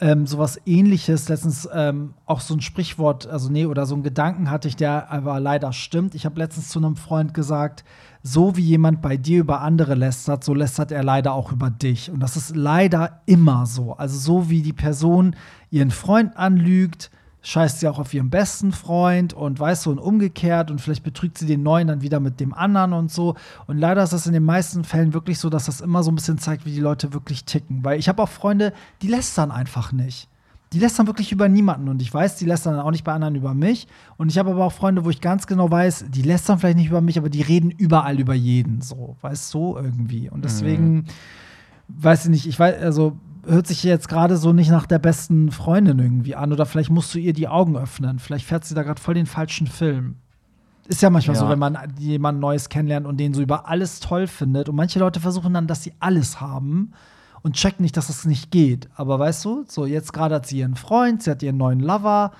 ähm, sowas ähnliches, letztens ähm, auch so ein Sprichwort, also nee, oder so ein Gedanken hatte ich, der aber leider stimmt. Ich habe letztens zu einem Freund gesagt, so wie jemand bei dir über andere lästert, so lästert er leider auch über dich. Und das ist leider immer so. Also so wie die Person ihren Freund anlügt, scheißt sie auch auf ihren besten Freund und weißt du, und umgekehrt und vielleicht betrügt sie den neuen dann wieder mit dem anderen und so. Und leider ist das in den meisten Fällen wirklich so, dass das immer so ein bisschen zeigt, wie die Leute wirklich ticken. Weil ich habe auch Freunde, die lästern einfach nicht die lästern wirklich über niemanden. Und ich weiß, die lästern auch nicht bei anderen über mich. Und ich habe aber auch Freunde, wo ich ganz genau weiß, die lästern vielleicht nicht über mich, aber die reden überall über jeden. So, weißt du, so irgendwie. Und deswegen, mhm. weiß ich nicht, ich weiß, also hört sich jetzt gerade so nicht nach der besten Freundin irgendwie an. Oder vielleicht musst du ihr die Augen öffnen. Vielleicht fährt sie da gerade voll den falschen Film. Ist ja manchmal ja. so, wenn man jemanden Neues kennenlernt und den so über alles toll findet. Und manche Leute versuchen dann, dass sie alles haben und checkt nicht, dass es das nicht geht. Aber weißt du, so jetzt gerade hat sie ihren Freund, sie hat ihren neuen Lover,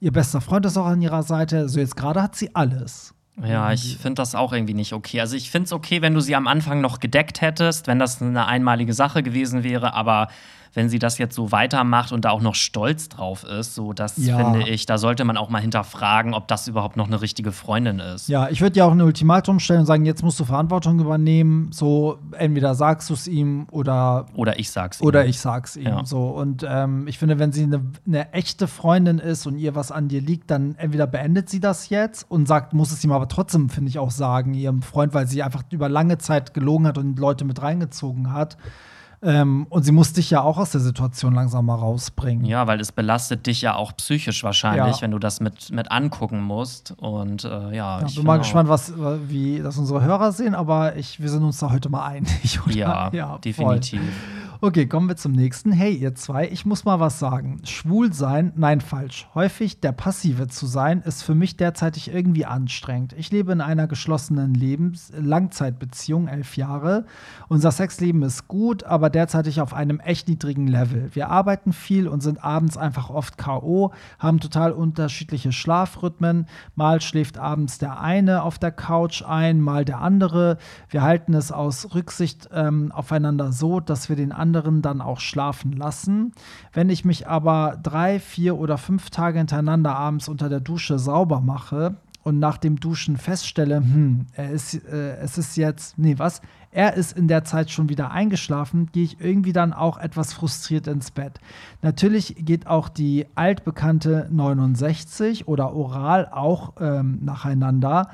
ihr bester Freund ist auch an ihrer Seite. So jetzt gerade hat sie alles. Ja, ich finde das auch irgendwie nicht okay. Also ich finde es okay, wenn du sie am Anfang noch gedeckt hättest, wenn das eine einmalige Sache gewesen wäre, aber wenn sie das jetzt so weitermacht und da auch noch stolz drauf ist, so das ja. finde ich, da sollte man auch mal hinterfragen, ob das überhaupt noch eine richtige Freundin ist. Ja, ich würde ja auch ein Ultimatum stellen und sagen, jetzt musst du Verantwortung übernehmen. So entweder sagst du es ihm oder oder ich sag's ihm. Oder ich sag's ihm. Ja. So und ähm, ich finde, wenn sie eine, eine echte Freundin ist und ihr was an dir liegt, dann entweder beendet sie das jetzt und sagt, muss es ihm aber trotzdem, finde ich auch sagen, ihrem Freund, weil sie einfach über lange Zeit gelogen hat und Leute mit reingezogen hat. Ähm, und sie muss dich ja auch aus der Situation langsam mal rausbringen. Ja, weil es belastet dich ja auch psychisch wahrscheinlich, ja. wenn du das mit, mit angucken musst. Und äh, ja, ja ich bin mal gespannt, was, wie das unsere Hörer sehen, aber ich, wir sind uns da heute mal einig. Oder? Ja, ja definitiv. Voll. Okay, kommen wir zum nächsten. Hey, ihr zwei, ich muss mal was sagen. Schwul sein, nein, falsch. Häufig der Passive zu sein, ist für mich derzeitig irgendwie anstrengend. Ich lebe in einer geschlossenen Lebens Langzeitbeziehung, elf Jahre. Unser Sexleben ist gut, aber derzeitig auf einem echt niedrigen Level. Wir arbeiten viel und sind abends einfach oft K.O., haben total unterschiedliche Schlafrhythmen. Mal schläft abends der eine auf der Couch ein, mal der andere. Wir halten es aus Rücksicht ähm, aufeinander so, dass wir den anderen anderen dann auch schlafen lassen. Wenn ich mich aber drei, vier oder fünf Tage hintereinander abends unter der Dusche sauber mache und nach dem Duschen feststelle, hm, er ist, äh, es ist jetzt, nee, was? Er ist in der Zeit schon wieder eingeschlafen, gehe ich irgendwie dann auch etwas frustriert ins Bett. Natürlich geht auch die altbekannte 69 oder Oral auch ähm, nacheinander,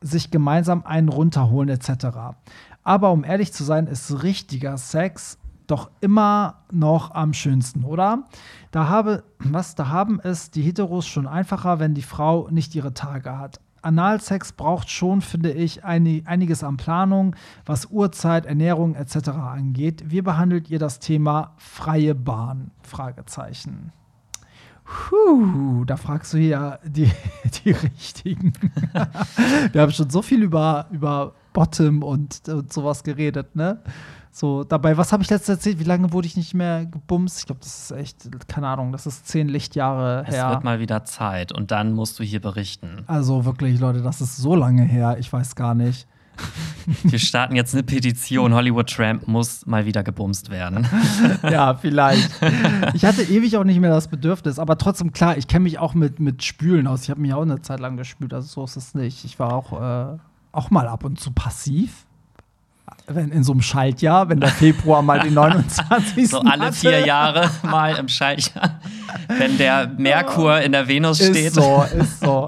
sich gemeinsam einen runterholen etc. Aber um ehrlich zu sein, ist richtiger Sex doch immer noch am schönsten, oder? Da habe, was, da haben es die Heteros schon einfacher, wenn die Frau nicht ihre Tage hat. Analsex braucht schon, finde ich, einiges an Planung, was Uhrzeit, Ernährung etc. angeht. Wie behandelt ihr das Thema freie Bahn? Fragezeichen. Puh, da fragst du hier die, die richtigen. Wir haben schon so viel über, über Bottom und, und sowas geredet, ne? So, dabei, was habe ich letztens erzählt? Wie lange wurde ich nicht mehr gebumst? Ich glaube, das ist echt, keine Ahnung, das ist zehn Lichtjahre her. Es wird mal wieder Zeit und dann musst du hier berichten. Also wirklich, Leute, das ist so lange her, ich weiß gar nicht. Wir starten jetzt eine Petition. Hollywood Tramp muss mal wieder gebumst werden. ja, vielleicht. Ich hatte ewig auch nicht mehr das Bedürfnis, aber trotzdem, klar, ich kenne mich auch mit, mit Spülen aus. Ich habe mich auch eine Zeit lang gespült, also so ist es nicht. Ich war auch, äh, auch mal ab und zu passiv wenn in so einem Schaltjahr, wenn der Februar mal die 29. so alle hatte. vier Jahre mal im Schaltjahr, wenn der Merkur in der Venus steht. Ist so, ist so.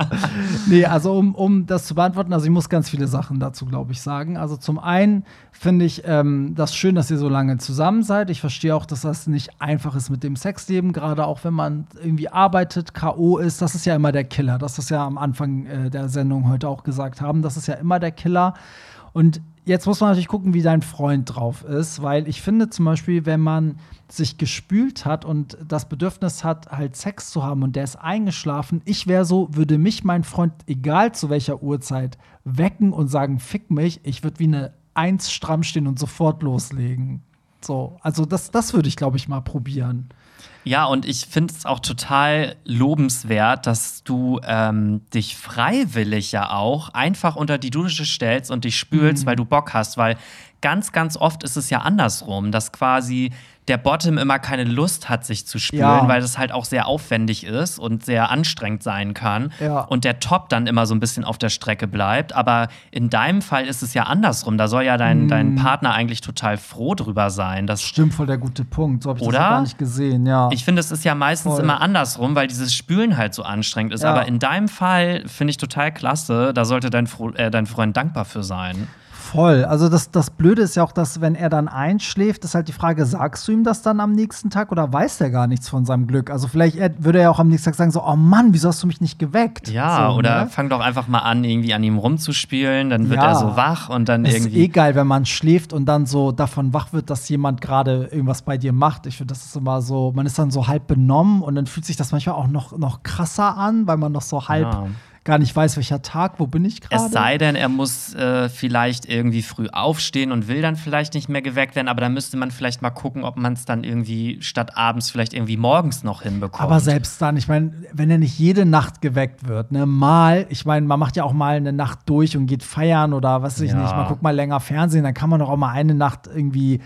nee, also um, um das zu beantworten, also ich muss ganz viele Sachen dazu, glaube ich, sagen. Also zum einen finde ich ähm, das schön, dass ihr so lange zusammen seid. Ich verstehe auch, dass das nicht einfach ist mit dem Sexleben, gerade auch wenn man irgendwie arbeitet, K.O. ist. Das ist ja immer der Killer. Das ist ja am Anfang äh, der Sendung heute auch gesagt haben. Das ist ja immer der Killer. Und jetzt muss man natürlich gucken, wie dein Freund drauf ist, weil ich finde zum Beispiel, wenn man sich gespült hat und das Bedürfnis hat, halt Sex zu haben und der ist eingeschlafen, ich wäre so, würde mich mein Freund, egal zu welcher Uhrzeit, wecken und sagen, fick mich, ich würde wie eine Eins stramm stehen und sofort loslegen. So, also das, das würde ich, glaube ich, mal probieren. Ja, und ich finde es auch total lobenswert, dass du ähm, dich freiwillig ja auch einfach unter die Dusche stellst und dich spülst, mhm. weil du Bock hast, weil ganz, ganz oft ist es ja andersrum, dass quasi der Bottom immer keine Lust hat, sich zu spülen, ja. weil das halt auch sehr aufwendig ist und sehr anstrengend sein kann. Ja. Und der Top dann immer so ein bisschen auf der Strecke bleibt. Aber in deinem Fall ist es ja andersrum. Da soll ja dein, mm. dein Partner eigentlich total froh drüber sein. Dass, Stimmt, voll der gute Punkt. So habe ich Oder? das gar nicht gesehen, ja. Ich finde, es ist ja meistens voll. immer andersrum, weil dieses Spülen halt so anstrengend ist. Ja. Aber in deinem Fall finde ich total klasse. Da sollte dein, äh, dein Freund dankbar für sein. Voll. Also das, das Blöde ist ja auch, dass wenn er dann einschläft, ist halt die Frage, sagst du ihm das dann am nächsten Tag oder weiß er gar nichts von seinem Glück? Also vielleicht würde er auch am nächsten Tag sagen so, oh Mann, wieso hast du mich nicht geweckt? Ja, so, oder ne? fang doch einfach mal an, irgendwie an ihm rumzuspielen, dann wird ja. er so wach und dann es irgendwie. Ist eh geil, wenn man schläft und dann so davon wach wird, dass jemand gerade irgendwas bei dir macht. Ich finde, das ist immer so, man ist dann so halb benommen und dann fühlt sich das manchmal auch noch, noch krasser an, weil man noch so halb. Ja gar nicht weiß, welcher Tag, wo bin ich gerade. Es sei denn, er muss äh, vielleicht irgendwie früh aufstehen und will dann vielleicht nicht mehr geweckt werden, aber da müsste man vielleicht mal gucken, ob man es dann irgendwie statt abends vielleicht irgendwie morgens noch hinbekommt. Aber selbst dann, ich meine, wenn er nicht jede Nacht geweckt wird, ne, mal, ich meine, man macht ja auch mal eine Nacht durch und geht feiern oder was weiß ich ja. nicht, man guckt mal länger Fernsehen, dann kann man doch auch mal eine Nacht irgendwie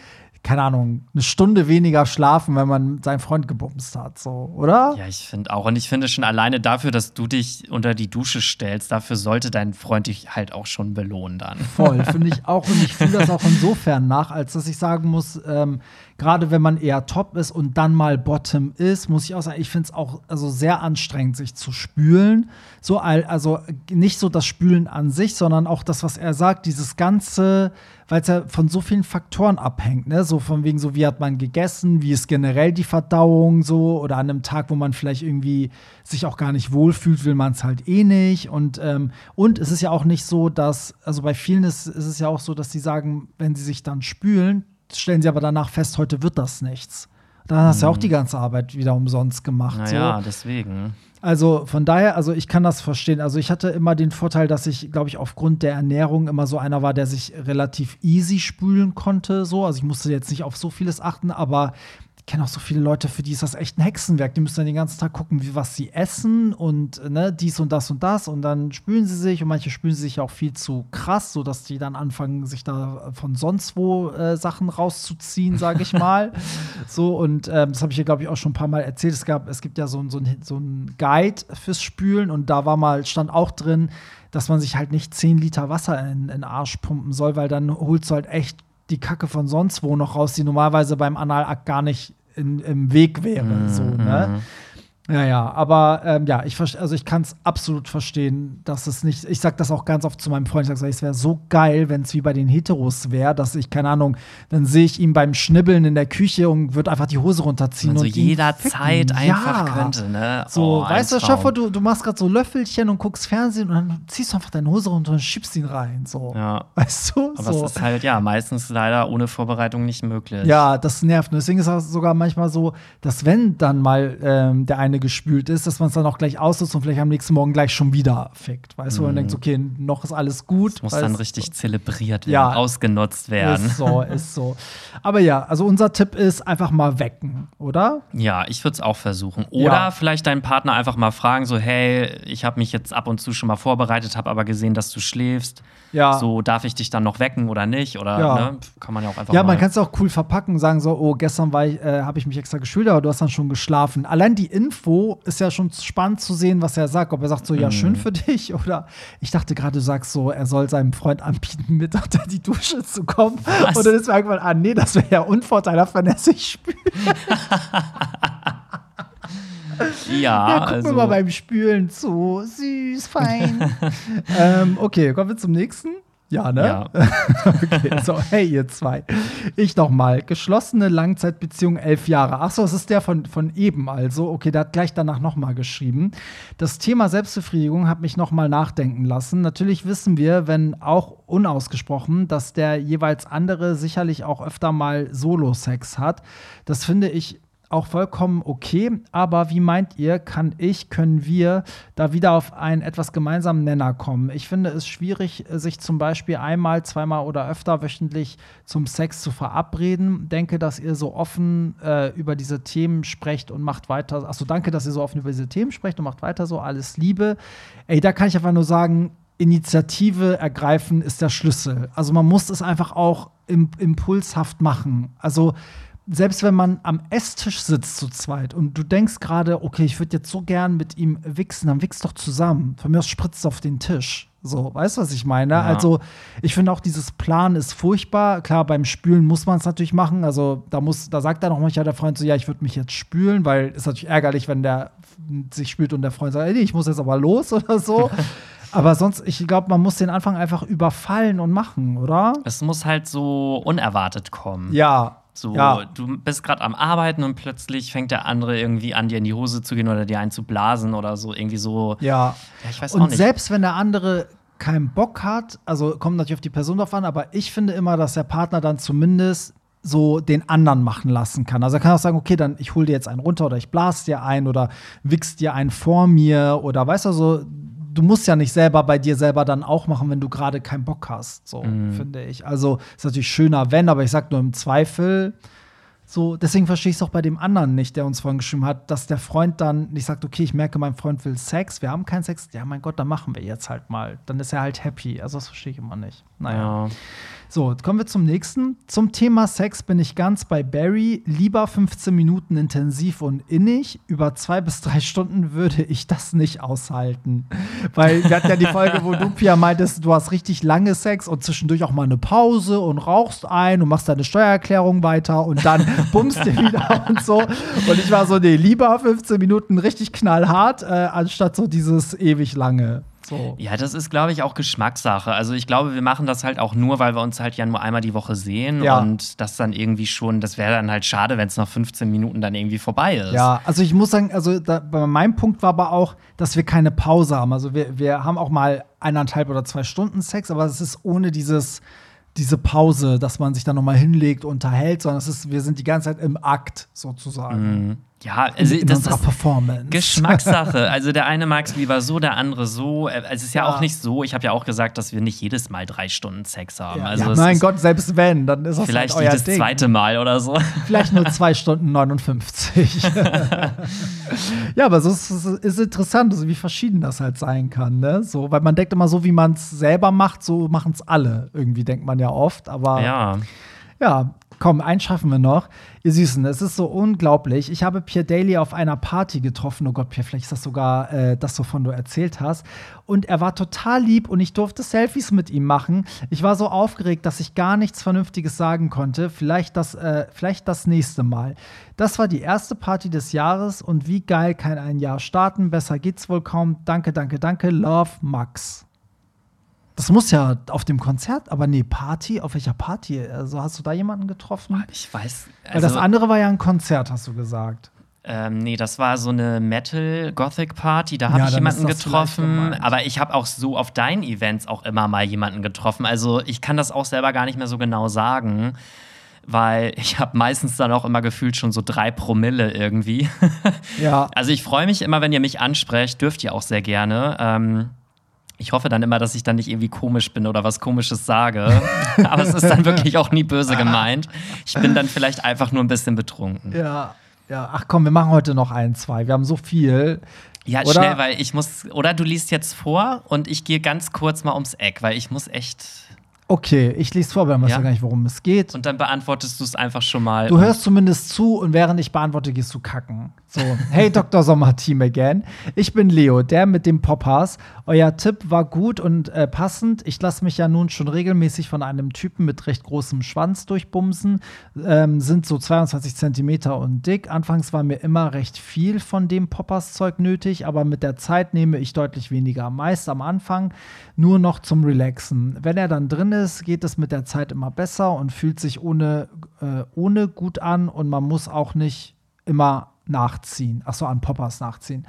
keine Ahnung, eine Stunde weniger schlafen, wenn man seinen Freund gebumst hat, so, oder? Ja, ich finde auch. Und ich finde schon alleine dafür, dass du dich unter die Dusche stellst, dafür sollte dein Freund dich halt auch schon belohnen dann. Voll, finde ich auch. Und ich fühle das auch insofern nach, als dass ich sagen muss, ähm, gerade wenn man eher top ist und dann mal Bottom ist, muss ich auch sagen, ich finde es auch also sehr anstrengend, sich zu spülen. So, also nicht so das Spülen an sich, sondern auch das, was er sagt, dieses ganze, weil es ja von so vielen Faktoren abhängt, ne? So von wegen so, wie hat man gegessen, wie ist generell die Verdauung so, oder an einem Tag, wo man vielleicht irgendwie sich auch gar nicht wohlfühlt, will man es halt eh nicht. Und, ähm, und es ist ja auch nicht so, dass, also bei vielen ist, ist es ja auch so, dass sie sagen, wenn sie sich dann spülen, stellen sie aber danach fest, heute wird das nichts. Dann hast du ja auch die mhm. ganze Arbeit wieder umsonst gemacht. Naja, so. deswegen. Also von daher, also ich kann das verstehen. Also ich hatte immer den Vorteil, dass ich, glaube ich, aufgrund der Ernährung immer so einer war, der sich relativ easy spülen konnte. So, also ich musste jetzt nicht auf so vieles achten, aber kenne auch so viele Leute, für die ist das echt ein Hexenwerk. Die müssen dann den ganzen Tag gucken, wie, was sie essen und ne, dies und das und das. Und dann spülen sie sich und manche spülen sie sich auch viel zu krass, sodass die dann anfangen, sich da von sonst wo äh, Sachen rauszuziehen, sage ich mal. so, und ähm, das habe ich hier, glaube ich, auch schon ein paar Mal erzählt. Es, gab, es gibt ja so, so, ein, so ein Guide fürs Spülen und da war mal, stand auch drin, dass man sich halt nicht 10 Liter Wasser in, in den Arsch pumpen soll, weil dann holst du halt echt die Kacke von sonst wo noch raus, die normalerweise beim Analakt gar nicht im Weg wäre. Mm, so, ne? Ja, ja, aber ähm, ja, ich also ich kann es absolut verstehen, dass es nicht. Ich sag das auch ganz oft zu meinem Freund. Ich sage, es wäre so geil, wenn es wie bei den Heteros wäre, dass ich keine Ahnung, dann sehe ich ihn beim Schnibbeln in der Küche und würde einfach die Hose runterziehen Man so und jederzeit einfach ja. könnte, ne? So, Oh, weißt du. Schaffer, du, du machst gerade so Löffelchen und guckst Fernsehen und dann ziehst du einfach deine Hose runter und schiebst ihn rein. So. Ja. Weißt du? Aber so. es ist halt, ja, meistens leider ohne Vorbereitung nicht möglich. Ja, das nervt. Und deswegen ist es sogar manchmal so, dass wenn dann mal ähm, der eine gespült ist, dass man es dann auch gleich ausnutzt und vielleicht am nächsten Morgen gleich schon wieder fickt. Weißt du, wo man denkt, okay, noch ist alles gut. Mhm. Das muss weißt dann richtig zelebriert werden, Ja. ausgenutzt werden. Ist so, ist so. Aber ja, also unser Tipp ist einfach mal wecken, oder? Ja, ich würde es auch versuchen. Oder Ja. vielleicht deinen Partner einfach mal fragen, so, hey, ich habe mich jetzt ab und zu schon mal vorbereitet, habe aber gesehen, dass du schläfst. Ja. So, darf ich dich dann noch wecken oder nicht? Oder Ja. ne? kann man ja auch einfach Ja, man kann es auch cool verpacken, sagen so, oh, gestern war ich, äh, habe ich mich extra geschult, aber du hast dann schon geschlafen. Allein die Info ist ja schon spannend zu sehen, was er sagt. Ob er sagt so, ja, Mhm. schön für dich oder ich dachte gerade, du sagst so, er soll seinem Freund anbieten, mit unter die Dusche zu kommen. Was? Und dann ist mir irgendwann, ah, nee, das wäre ja unvorteilhaft, wenn er sich spült. ja, Ja, guck also, mir mal beim Spülen zu. Süß, fein. ähm, okay, kommen wir zum nächsten. Ja, ne? ja. Okay, so, hey, ihr zwei. Ich noch mal. Geschlossene Langzeitbeziehung elf Jahre. Achso, es ist der von, von eben also. Okay, der hat gleich danach noch mal geschrieben. Das Thema Selbstbefriedigung hat mich noch mal nachdenken lassen. Natürlich wissen wir, wenn auch unausgesprochen, dass der jeweils andere sicherlich auch öfter mal Solo-Sex hat. Das finde ich auch vollkommen okay, aber wie meint ihr, kann ich, können wir da wieder auf einen etwas gemeinsamen Nenner kommen? Ich finde es schwierig, sich zum Beispiel einmal, zweimal oder öfter wöchentlich zum Sex zu verabreden. Denke, dass ihr so offen äh, über diese Themen sprecht und macht weiter. Achso, danke, dass ihr so offen über diese Themen sprecht und macht weiter so. Alles Liebe. Ey, da kann ich einfach nur sagen, Initiative ergreifen ist der Schlüssel. Also man muss es einfach auch im, impulshaft machen. Also selbst wenn man am Esstisch sitzt zu zweit und du denkst gerade, okay, ich würde jetzt so gern mit ihm wichsen, dann wichst doch zusammen. Von mir aus spritzt auf den Tisch. So, weißt du, was ich meine? Ja. Also, ich finde auch dieses Plan ist furchtbar. Klar, beim Spülen muss man es natürlich machen. Also, da muss, da sagt dann auch manchmal der Freund so, ja, ich würde mich jetzt spülen, weil ist natürlich ärgerlich, wenn der sich spült und der Freund sagt, ey, nee, ich muss jetzt aber los oder so. aber sonst, ich glaube, man muss den Anfang einfach überfallen und machen, oder? Es muss halt so unerwartet kommen. Ja. So, ja. du bist gerade am Arbeiten und plötzlich fängt der andere irgendwie an, dir in die Hose zu gehen oder dir einzublasen oder so irgendwie so. Ja. Ja, ich weiß auch Und nicht. selbst wenn der andere keinen Bock hat, also kommt natürlich auf die Person drauf an, aber ich finde immer, dass der Partner dann zumindest so den anderen machen lassen kann. Also er kann auch sagen, okay, dann ich hol dir jetzt einen runter oder ich blas dir ein oder wichs dir einen vor mir oder weißt du so, du musst ja nicht selber bei dir selber dann auch machen, wenn du gerade keinen Bock hast, so Mhm. finde ich. Also ist natürlich schöner, wenn, aber ich sag nur im Zweifel so, deswegen verstehe ich es auch bei dem anderen nicht, der uns vorhin geschrieben hat, dass der Freund dann nicht sagt, okay, ich merke, mein Freund will Sex, wir haben keinen Sex, ja, mein Gott, dann machen wir jetzt halt mal. Dann ist er halt happy. Also, das verstehe ich immer nicht. Naja. ja. So, jetzt kommen wir zum nächsten. Zum Thema Sex bin ich ganz bei Barry. Lieber 15 Minuten intensiv und innig. Über zwei bis drei Stunden würde ich das nicht aushalten. Weil wir hatten ja die Folge, wo du, Pia, meintest, du hast richtig lange Sex und zwischendurch auch mal eine Pause und rauchst ein und machst deine Steuererklärung weiter und dann bummst du wieder und so. Und ich war so, nee, lieber 15 Minuten richtig knallhart, äh, anstatt so dieses ewig lange. So. Ja, das ist, glaube ich, auch Geschmackssache. Also ich glaube, wir machen das halt auch nur, weil wir uns halt ja nur einmal die Woche sehen Ja. und das dann irgendwie schon, das wäre dann halt schade, wenn es nach 15 Minuten dann irgendwie vorbei ist. Ja, also ich muss sagen, also da, meinem Punkt war aber auch, dass wir keine Pause haben. Also wir, wir haben auch mal eineinhalb oder zwei Stunden Sex, aber es ist ohne dieses diese Pause, dass man sich dann noch mal hinlegt, unterhält, sondern es ist, wir sind die ganze Zeit im Akt sozusagen. Ja, also in, das ist Performance. Geschmackssache. Also der eine mag es lieber so, der andere so. Äh, Es ist ja, Ja. auch nicht so. Ich habe ja auch gesagt, dass wir nicht jedes Mal drei Stunden Sex haben. Ja, also ja, mein Gott, selbst wenn, dann ist das vielleicht halt euer nicht das Ding. zweite Mal oder so. Vielleicht nur zwei Stunden 59. ja, aber so ist es ist interessant, also wie verschieden das halt sein kann, ne? So, weil man denkt immer so, wie man es selber macht, so machen es alle. Irgendwie denkt man ja oft, aber ja. Ja, Komm, einen schaffen wir noch. Ihr Süßen, es ist so unglaublich. Ich habe Pierre Daly auf einer Party getroffen. Oh Gott, Pierre, vielleicht ist das sogar äh, das, wovon du erzählt hast. Und er war total lieb und ich durfte Selfies mit ihm machen. Ich war so aufgeregt, dass ich gar nichts Vernünftiges sagen konnte. Vielleicht das, äh, vielleicht das nächste Mal. Das war die erste Party des Jahres und wie geil kann ein Jahr starten? Besser geht's wohl kaum. Danke, danke, danke. Love, Max. Das muss ja auf dem Konzert, aber nee, Party, auf welcher Party? Also hast du da jemanden getroffen? Ich weiß. Also Weil das also andere war ja ein Konzert, hast du gesagt. Ähm, nee, das war so eine Metal-Gothic-Party, da habe ja, ich jemanden getroffen. Aber ich habe auch so auf deinen Events auch immer mal jemanden getroffen. Also ich kann das auch selber gar nicht mehr so genau sagen, weil ich habe meistens dann auch immer gefühlt schon so drei Promille irgendwie. Ja. Also ich freue mich immer, wenn ihr mich ansprecht, dürft ihr auch sehr gerne. Ähm, ich hoffe dann immer, dass ich dann nicht irgendwie komisch bin oder was Komisches sage. Aber es ist dann wirklich auch nie böse gemeint. Ich bin dann vielleicht einfach nur ein bisschen betrunken. Ja, ja. Ach komm, wir machen heute noch ein, zwei. Wir haben so viel. Ja, oder? schnell, weil ich muss. Oder du liest jetzt vor und ich gehe ganz kurz mal ums Eck, weil ich muss echt Okay, ich lese vor, weil man weiß ja gar nicht, worum es geht. Und dann beantwortest du es einfach schon mal. Du hörst zumindest zu und während ich beantworte, gehst du kacken. So, hey Dr. Sommer Team again. Ich bin Leo, der mit dem Poppers. Euer Tipp war gut und äh, passend. Ich lasse mich ja nun schon regelmäßig von einem Typen mit recht großem Schwanz durchbumsen. Ähm, sind so 22 Zentimeter und dick. Anfangs war mir immer recht viel von dem Poppers-Zeug nötig, aber mit der Zeit nehme ich deutlich weniger. Meist am Anfang nur noch zum Relaxen. Wenn er dann drin ist, geht es mit der Zeit immer besser und fühlt sich ohne, äh, ohne gut an und man muss auch nicht immer nachziehen, achso, an Poppers nachziehen.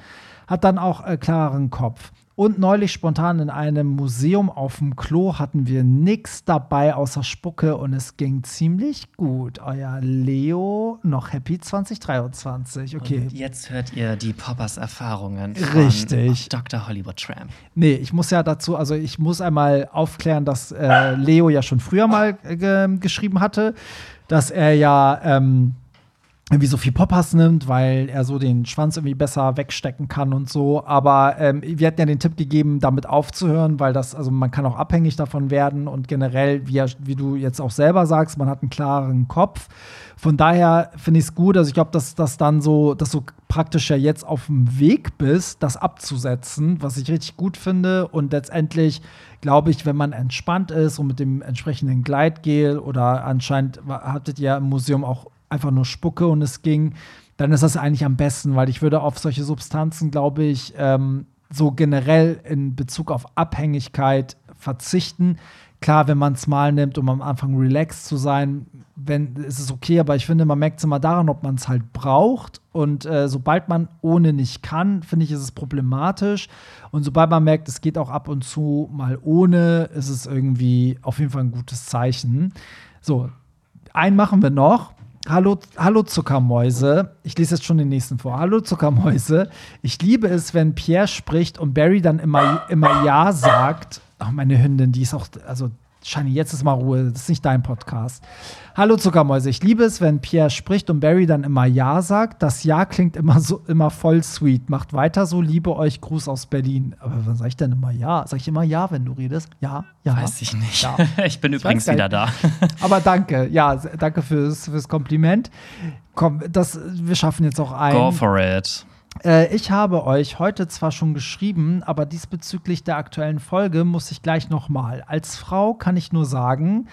Hat dann auch äh, klareren Kopf. Und neulich spontan in einem Museum auf dem Klo hatten wir nichts dabei außer Spucke und es ging ziemlich gut. Euer Leo, noch happy 2023. Okay. Und jetzt hört ihr die Poppers Erfahrungen von Richtig. Dr. Hollywood Tramp. Nee, ich muss ja dazu, also ich muss einmal aufklären, dass äh, Leo ja schon früher mal äh, geschrieben hatte, dass er ja ähm, irgendwie so viel Poppers nimmt, weil er so den Schwanz irgendwie besser wegstecken kann und so. Aber ähm, wir hatten ja den Tipp gegeben, damit aufzuhören, weil das, also man kann auch abhängig davon werden und generell, wie, wie du jetzt auch selber sagst, man hat einen klaren Kopf. Von daher finde ich es gut, also ich glaube, dass das dann so, dass du praktisch ja jetzt auf dem Weg bist, das abzusetzen, was ich richtig gut finde. Und letztendlich glaube ich, wenn man entspannt ist und mit dem entsprechenden Gleitgel oder anscheinend hattet ihr im Museum auch einfach nur Spucke und es ging, dann ist das eigentlich am besten, weil ich würde auf solche Substanzen, glaube ich, ähm, so generell in Bezug auf Abhängigkeit verzichten. Klar, wenn man es mal nimmt, um am Anfang relaxed zu sein, wenn, ist es okay, aber ich finde, man merkt es immer daran, ob man es halt braucht. Und äh, sobald man ohne nicht kann, finde ich, ist es problematisch. Und sobald man merkt, es geht auch ab und zu mal ohne, ist es irgendwie auf jeden Fall ein gutes Zeichen. So, einen machen wir noch. Hallo, hallo Zuckermäuse. Ich lese jetzt schon den nächsten vor. Hallo Zuckermäuse. Ich liebe es, wenn Pierre spricht und Barry dann immer, immer Ja sagt. Ach, meine Hündin, die ist auch, also Shani, jetzt ist mal Ruhe, das ist nicht dein Podcast. Hallo Zuckermäuse, ich liebe es, wenn Pierre spricht und Barry dann immer Ja sagt. Das Ja klingt immer so immer voll sweet. Macht weiter so, liebe euch, Gruß aus Berlin. Aber wann sag ich denn immer Ja? Sag ich immer Ja, wenn du redest? Ja, ja. Weiß ich nicht. Ja. Ich bin ich übrigens wieder da. Aber danke, ja, danke fürs, fürs Kompliment. Komm, das, wir schaffen jetzt auch ein. Go for it. Äh, ich habe euch heute zwar schon geschrieben, aber diesbezüglich der aktuellen Folge muss ich gleich nochmal. Als Frau kann ich nur sagen,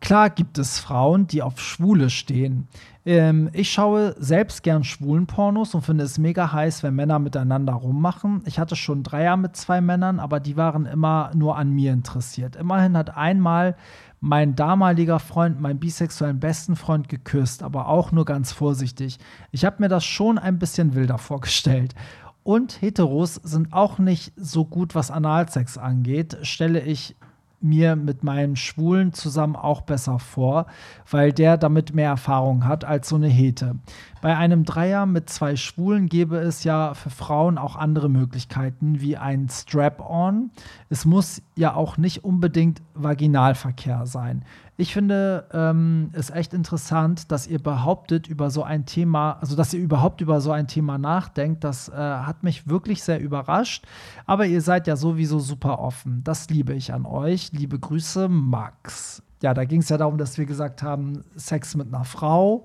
klar gibt es Frauen, die auf Schwule stehen. Ähm, ich schaue selbst gern schwulen Pornos und finde es mega heiß, wenn Männer miteinander rummachen. Ich hatte schon drei Jahre mit zwei Männern, aber die waren immer nur an mir interessiert. Immerhin hat einmal mein damaliger Freund, meinen bisexuellen besten Freund geküsst, aber auch nur ganz vorsichtig. Ich habe mir das schon ein bisschen wilder vorgestellt. Und Heteros sind auch nicht so gut, was Analsex angeht, stelle ich mir mit meinem Schwulen zusammen auch besser vor, weil der damit mehr Erfahrung hat als so eine Hete. Bei einem Dreier mit zwei Schwulen gäbe es ja für Frauen auch andere Möglichkeiten, wie ein Strap-on. Es muss ja auch nicht unbedingt Vaginalverkehr sein. Ich finde ähm, es echt interessant, dass ihr behauptet über so ein Thema, also dass ihr überhaupt über so ein Thema nachdenkt. Das äh, hat mich wirklich sehr überrascht. Aber ihr seid ja sowieso super offen. Das liebe ich an euch. Liebe Grüße, Max. ja, da ging es ja darum, dass wir gesagt haben, Sex mit einer Frau.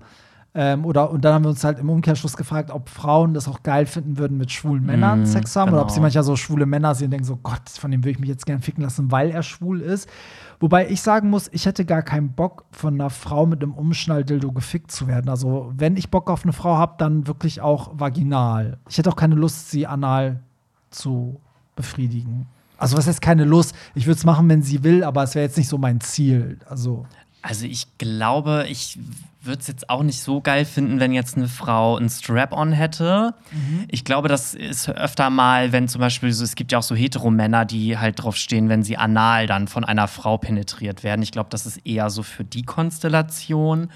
Ähm, oder, und dann haben wir uns halt im Umkehrschluss gefragt, ob Frauen das auch geil finden würden, mit schwulen Männern Mm, Sex haben. Oder ob sie genau. manchmal so schwule Männer sehen und denken so, Gott, von dem würde ich mich jetzt gerne ficken lassen, weil er schwul ist. Wobei ich sagen muss, ich hätte gar keinen Bock, von einer Frau mit einem Umschnalldildo gefickt zu werden. Also, wenn ich Bock auf eine Frau habe, dann wirklich auch vaginal. Ich hätte auch keine Lust, sie anal zu befriedigen. Also, was heißt keine Lust? Ich würde es machen, wenn sie will, aber es wäre jetzt nicht so mein Ziel. Also, Also ich glaube, ich würde es jetzt auch nicht so geil finden, wenn jetzt eine Frau ein Strap-on hätte. Ich glaube, das ist öfter mal, wenn zum Beispiel, so, es gibt ja auch so Heteromänner, die halt drauf stehen, wenn sie anal dann von einer Frau penetriert werden. Ich glaube, das ist eher so für die Konstellation.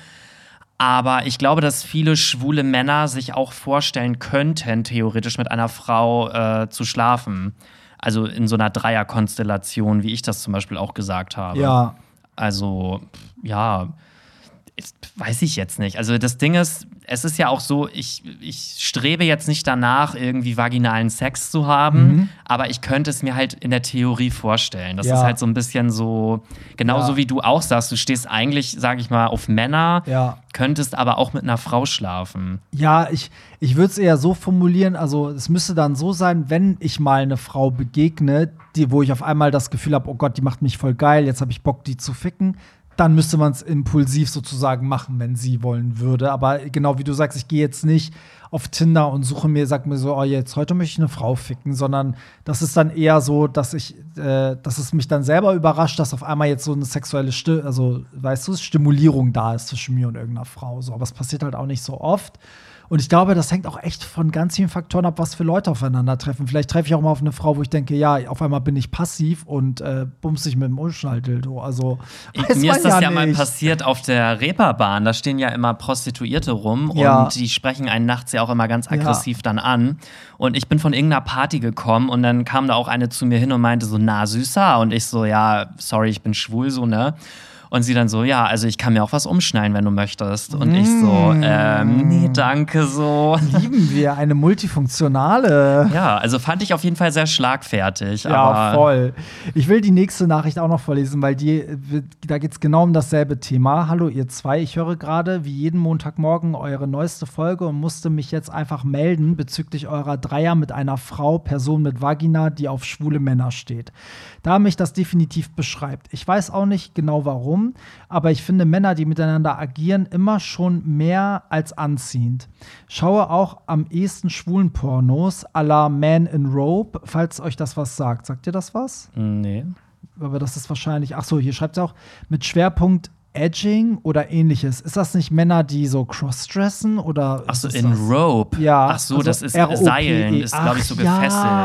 Aber ich glaube, dass viele schwule Männer sich auch vorstellen könnten, theoretisch mit einer Frau äh, zu schlafen. Also in so einer Dreierkonstellation, wie ich das zum Beispiel auch gesagt habe. ja. Also, ja, weiß ich jetzt nicht. Also, das Ding ist, es ist ja auch so, ich, ich strebe jetzt nicht danach, irgendwie vaginalen Sex zu haben, Mhm. aber ich könnte es mir halt in der Theorie vorstellen. Das Ja. ist halt so ein bisschen so, genauso Ja. wie du auch sagst, du stehst eigentlich, sag ich mal, auf Männer, Ja. könntest aber auch mit einer Frau schlafen. Ja, ich, ich würde es eher so formulieren, also es müsste dann so sein, wenn ich mal eine Frau begegne, die, wo ich auf einmal das Gefühl habe, oh Gott, die macht mich voll geil, jetzt habe ich Bock, die zu ficken, dann müsste man es impulsiv sozusagen machen, wenn sie wollen würde. Aber genau wie du sagst, ich gehe jetzt nicht auf Tinder und suche mir, sag mir so, oh, jetzt heute möchte ich eine Frau ficken, sondern das ist dann eher so, dass ich, äh, dass es mich dann selber überrascht, dass auf einmal jetzt so eine sexuelle, Sti also weißt du, Stimulierung da ist zwischen mir und irgendeiner Frau. So, aber es passiert halt auch nicht so oft. Und ich glaube, das hängt auch echt von ganz vielen Faktoren ab, was für Leute aufeinandertreffen. Vielleicht treffe ich auch mal auf eine Frau, wo ich denke, ja, auf einmal bin ich passiv und äh, bumse ich mit dem Umschnalldildo. Also, weiß Mir ist das ja, ja mal passiert auf der Reeperbahn. Da stehen ja immer Prostituierte rum Ja. und die sprechen einen nachts ja auch immer ganz aggressiv dann an. Und ich bin von irgendeiner Party gekommen und dann kam da auch eine zu mir hin und meinte so, na süßer. Und ich so, ja, sorry, ich bin schwul, so, ne? Und sie dann so, ja, also ich kann mir auch was umschneiden, wenn du möchtest. Und ich so, Mm. ähm, nee, danke, so. Lieben wir eine multifunktionale. Ja, also fand ich auf jeden Fall sehr schlagfertig. Ja, aber voll. Ich will die nächste Nachricht auch noch vorlesen, weil die, da geht es genau um dasselbe Thema. Hallo, ihr zwei. Ich höre gerade wie jeden Montagmorgen eure neueste Folge und musste mich jetzt einfach melden bezüglich eurer Dreier mit einer Frau, Person mit Vagina, die auf schwule Männer steht. Da mich das definitiv beschreibt. Ich weiß auch nicht genau warum, aber ich finde Männer, die miteinander agieren, immer schon mehr als anziehend. Schaue auch am ehesten schwulen Pornos à la Man in Robe, falls euch das was sagt. Sagt ihr das was? nee. Aber das ist wahrscheinlich, ach so, hier schreibt es auch, mit Schwerpunkt Edging oder ähnliches. Ist das nicht Männer, die so crossdressen oder? Ach so, in das- Rope. Ja, Ach so, also das ist R-O-P-E. Seilen, ist, glaube ich, so Ach ja.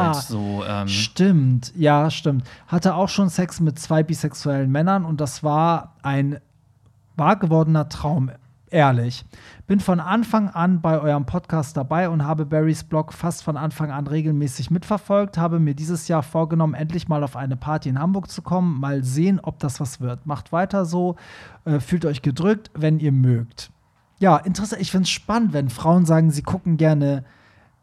gefesselt. So, ähm, Stimmt, ja, stimmt. Hatte auch schon Sex mit zwei bisexuellen Männern und das war ein wahr gewordener Traum, ehrlich. Bin von Anfang an bei eurem Podcast dabei und habe Barrys Blog fast von Anfang an regelmäßig mitverfolgt. Habe mir dieses Jahr vorgenommen, endlich mal auf eine Party in Hamburg zu kommen. Mal sehen, ob das was wird. Macht weiter so. Äh, fühlt euch gedrückt, wenn ihr mögt. Ja, interessant. Ich finde es spannend, wenn Frauen sagen, sie gucken gerne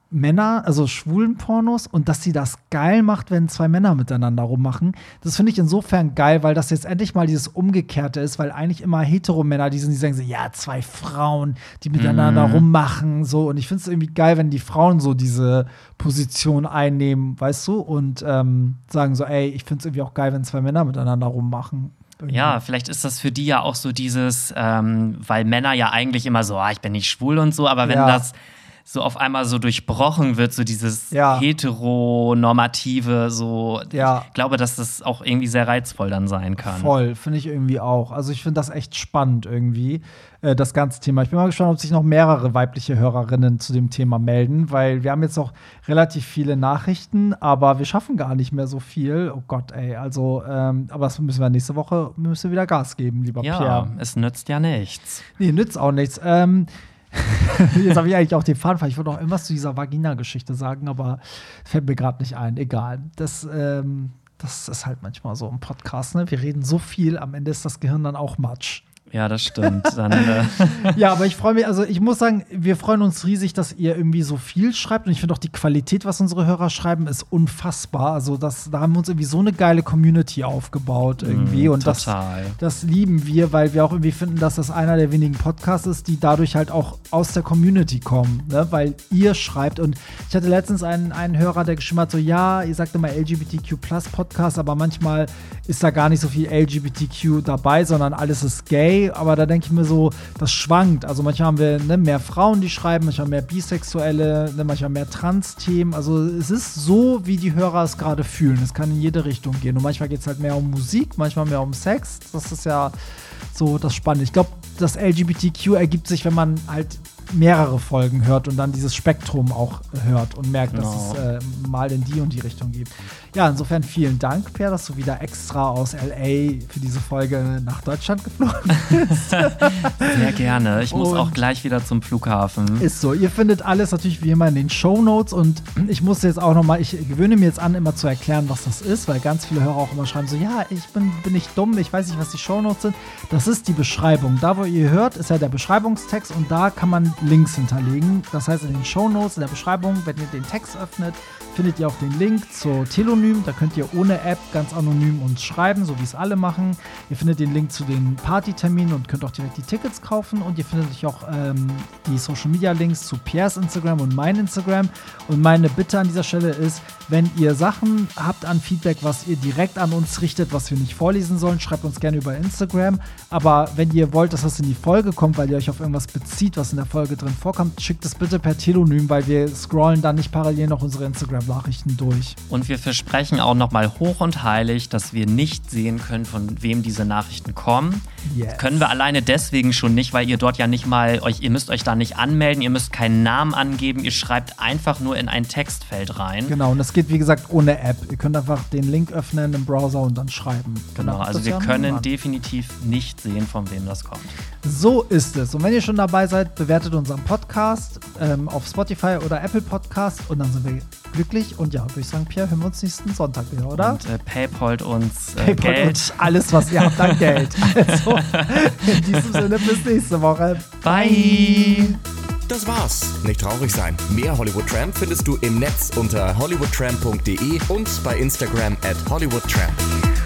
Männer, also schwulen Pornos und dass sie das geil macht, wenn zwei Männer miteinander rummachen. Das finde ich insofern geil, weil das jetzt endlich mal dieses Umgekehrte ist, weil eigentlich immer Heteromänner, die sind, die sagen so, ja, zwei Frauen, die miteinander Mhm. rummachen, so. Und ich finde es irgendwie geil, wenn die Frauen so diese Position einnehmen, weißt du, und ähm, sagen so, ey, ich finde es irgendwie auch geil, wenn zwei Männer miteinander rummachen. Ja, vielleicht ist das für die ja auch so dieses, ähm, weil Männer ja eigentlich immer so, ah, ich bin nicht schwul und so, aber wenn Ja. das so auf einmal so durchbrochen wird, so dieses Ja. heteronormative, so, Ja. ich glaube, dass das auch irgendwie sehr reizvoll dann sein kann. Voll, finde ich irgendwie auch. Also ich finde das echt spannend irgendwie, äh, das ganze Thema. Ich bin mal gespannt, ob sich noch mehrere weibliche Hörerinnen zu dem Thema melden, weil wir haben jetzt noch relativ viele Nachrichten, aber wir schaffen gar nicht mehr so viel. Oh Gott, ey. Also, ähm, aber das müssen wir nächste Woche, müssen wir wieder Gas geben, lieber Ja, Pierre. es nützt ja nichts. Nee, nützt auch nichts. Ähm, jetzt habe ich eigentlich auch den Faden. Ich wollte noch irgendwas zu dieser Vagina-Geschichte sagen, aber fällt mir gerade nicht ein. Egal. Das, ähm, das ist halt manchmal so im Podcast. Ne? Wir reden so viel, am Ende ist das Gehirn dann auch Matsch. Ja, das stimmt. Dann, äh ja, aber ich freue mich, also ich muss sagen, wir freuen uns riesig, dass ihr irgendwie so viel schreibt. Und ich finde auch die Qualität, was unsere Hörer schreiben, ist unfassbar. Also das, da haben wir uns irgendwie so eine geile Community aufgebaut irgendwie. Mm, und das, das lieben wir, weil wir auch irgendwie finden, dass das einer der wenigen Podcasts ist, die dadurch halt auch aus der Community kommen. Ne? Weil ihr schreibt. Und ich hatte letztens einen, einen Hörer, der geschrieben hat, so ja, ihr sagt immer LGBTQ Plus Podcast, aber manchmal ist da gar nicht so viel LGBTQ dabei, sondern alles ist gay aber da denke ich mir so, das schwankt. Also manchmal haben wir ne, mehr Frauen, die schreiben, manchmal mehr Bisexuelle, ne, manchmal mehr Trans-Themen. Also es ist so, wie die Hörer es gerade fühlen. Es kann in jede Richtung gehen. Und manchmal geht es halt mehr um Musik, manchmal mehr um Sex. Das ist ja so das Spannende. Ich glaube, das LGBTQ ergibt sich, wenn man halt mehrere Folgen hört und dann dieses Spektrum auch hört und merkt, genau. dass es äh, mal in die und die Richtung gibt. Ja, insofern vielen Dank, Per, dass du wieder extra aus LA für diese Folge nach Deutschland geflogen bist. Sehr gerne. Ich muss und auch gleich wieder zum Flughafen. Ist so. Ihr findet alles natürlich wie immer in den Show Notes und ich muss jetzt auch nochmal, ich gewöhne mir jetzt an, immer zu erklären, was das ist, weil ganz viele Hörer auch immer schreiben so, ja, ich bin, bin nicht dumm, ich weiß nicht, was die Show Notes sind. Das ist die Beschreibung. Da, wo ihr hört, ist ja der Beschreibungstext und da kann man Links hinterlegen. Das heißt, in den Show Notes, in der Beschreibung, wenn ihr den Text öffnet, findet ihr auch den Link zur Telonym. Da könnt ihr ohne App ganz anonym uns schreiben, so wie es alle machen. Ihr findet den Link zu den Partyterminen und könnt auch direkt die Tickets kaufen. Und ihr findet natürlich auch ähm, die Social Media Links zu Piers Instagram und mein Instagram. Und meine Bitte an dieser Stelle ist, wenn ihr Sachen habt an Feedback, was ihr direkt an uns richtet, was wir nicht vorlesen sollen, schreibt uns gerne über Instagram. Aber wenn ihr wollt, dass das in die Folge kommt, weil ihr euch auf irgendwas bezieht, was in der Folge drin vorkommt, schickt es bitte per Telonym, weil wir scrollen dann nicht parallel noch unsere Instagram Nachrichten durch. Und wir versprechen auch nochmal hoch und heilig, dass wir nicht sehen können, von wem diese Nachrichten kommen. Yes. Können wir alleine deswegen schon nicht, weil ihr dort ja nicht mal euch, ihr müsst euch da nicht anmelden, ihr müsst keinen Namen angeben, ihr schreibt einfach nur in ein Textfeld rein. Genau, und das geht wie gesagt ohne App. Ihr könnt einfach den Link öffnen im Browser und dann schreiben. Genau, also wir können definitiv nicht sehen, von wem das kommt. So ist es. Und wenn ihr schon dabei seid, bewertet unseren Podcast ähm, auf Spotify oder Apple Podcast und dann sind wir glücklich. Und ja, würde ich sagen, Pierre, hören wir uns nächsten Sonntag wieder, oder? Und äh, PayPal uns äh, PayPal Geld. Und alles, was ihr habt an Geld. Also, in diesem Sinne, bis nächste Woche. Bye. Das war's. Nicht traurig sein. Mehr Hollywood Tramp findest du im Netz unter hollywoodtramp.de und bei Instagram at hollywoodtramp.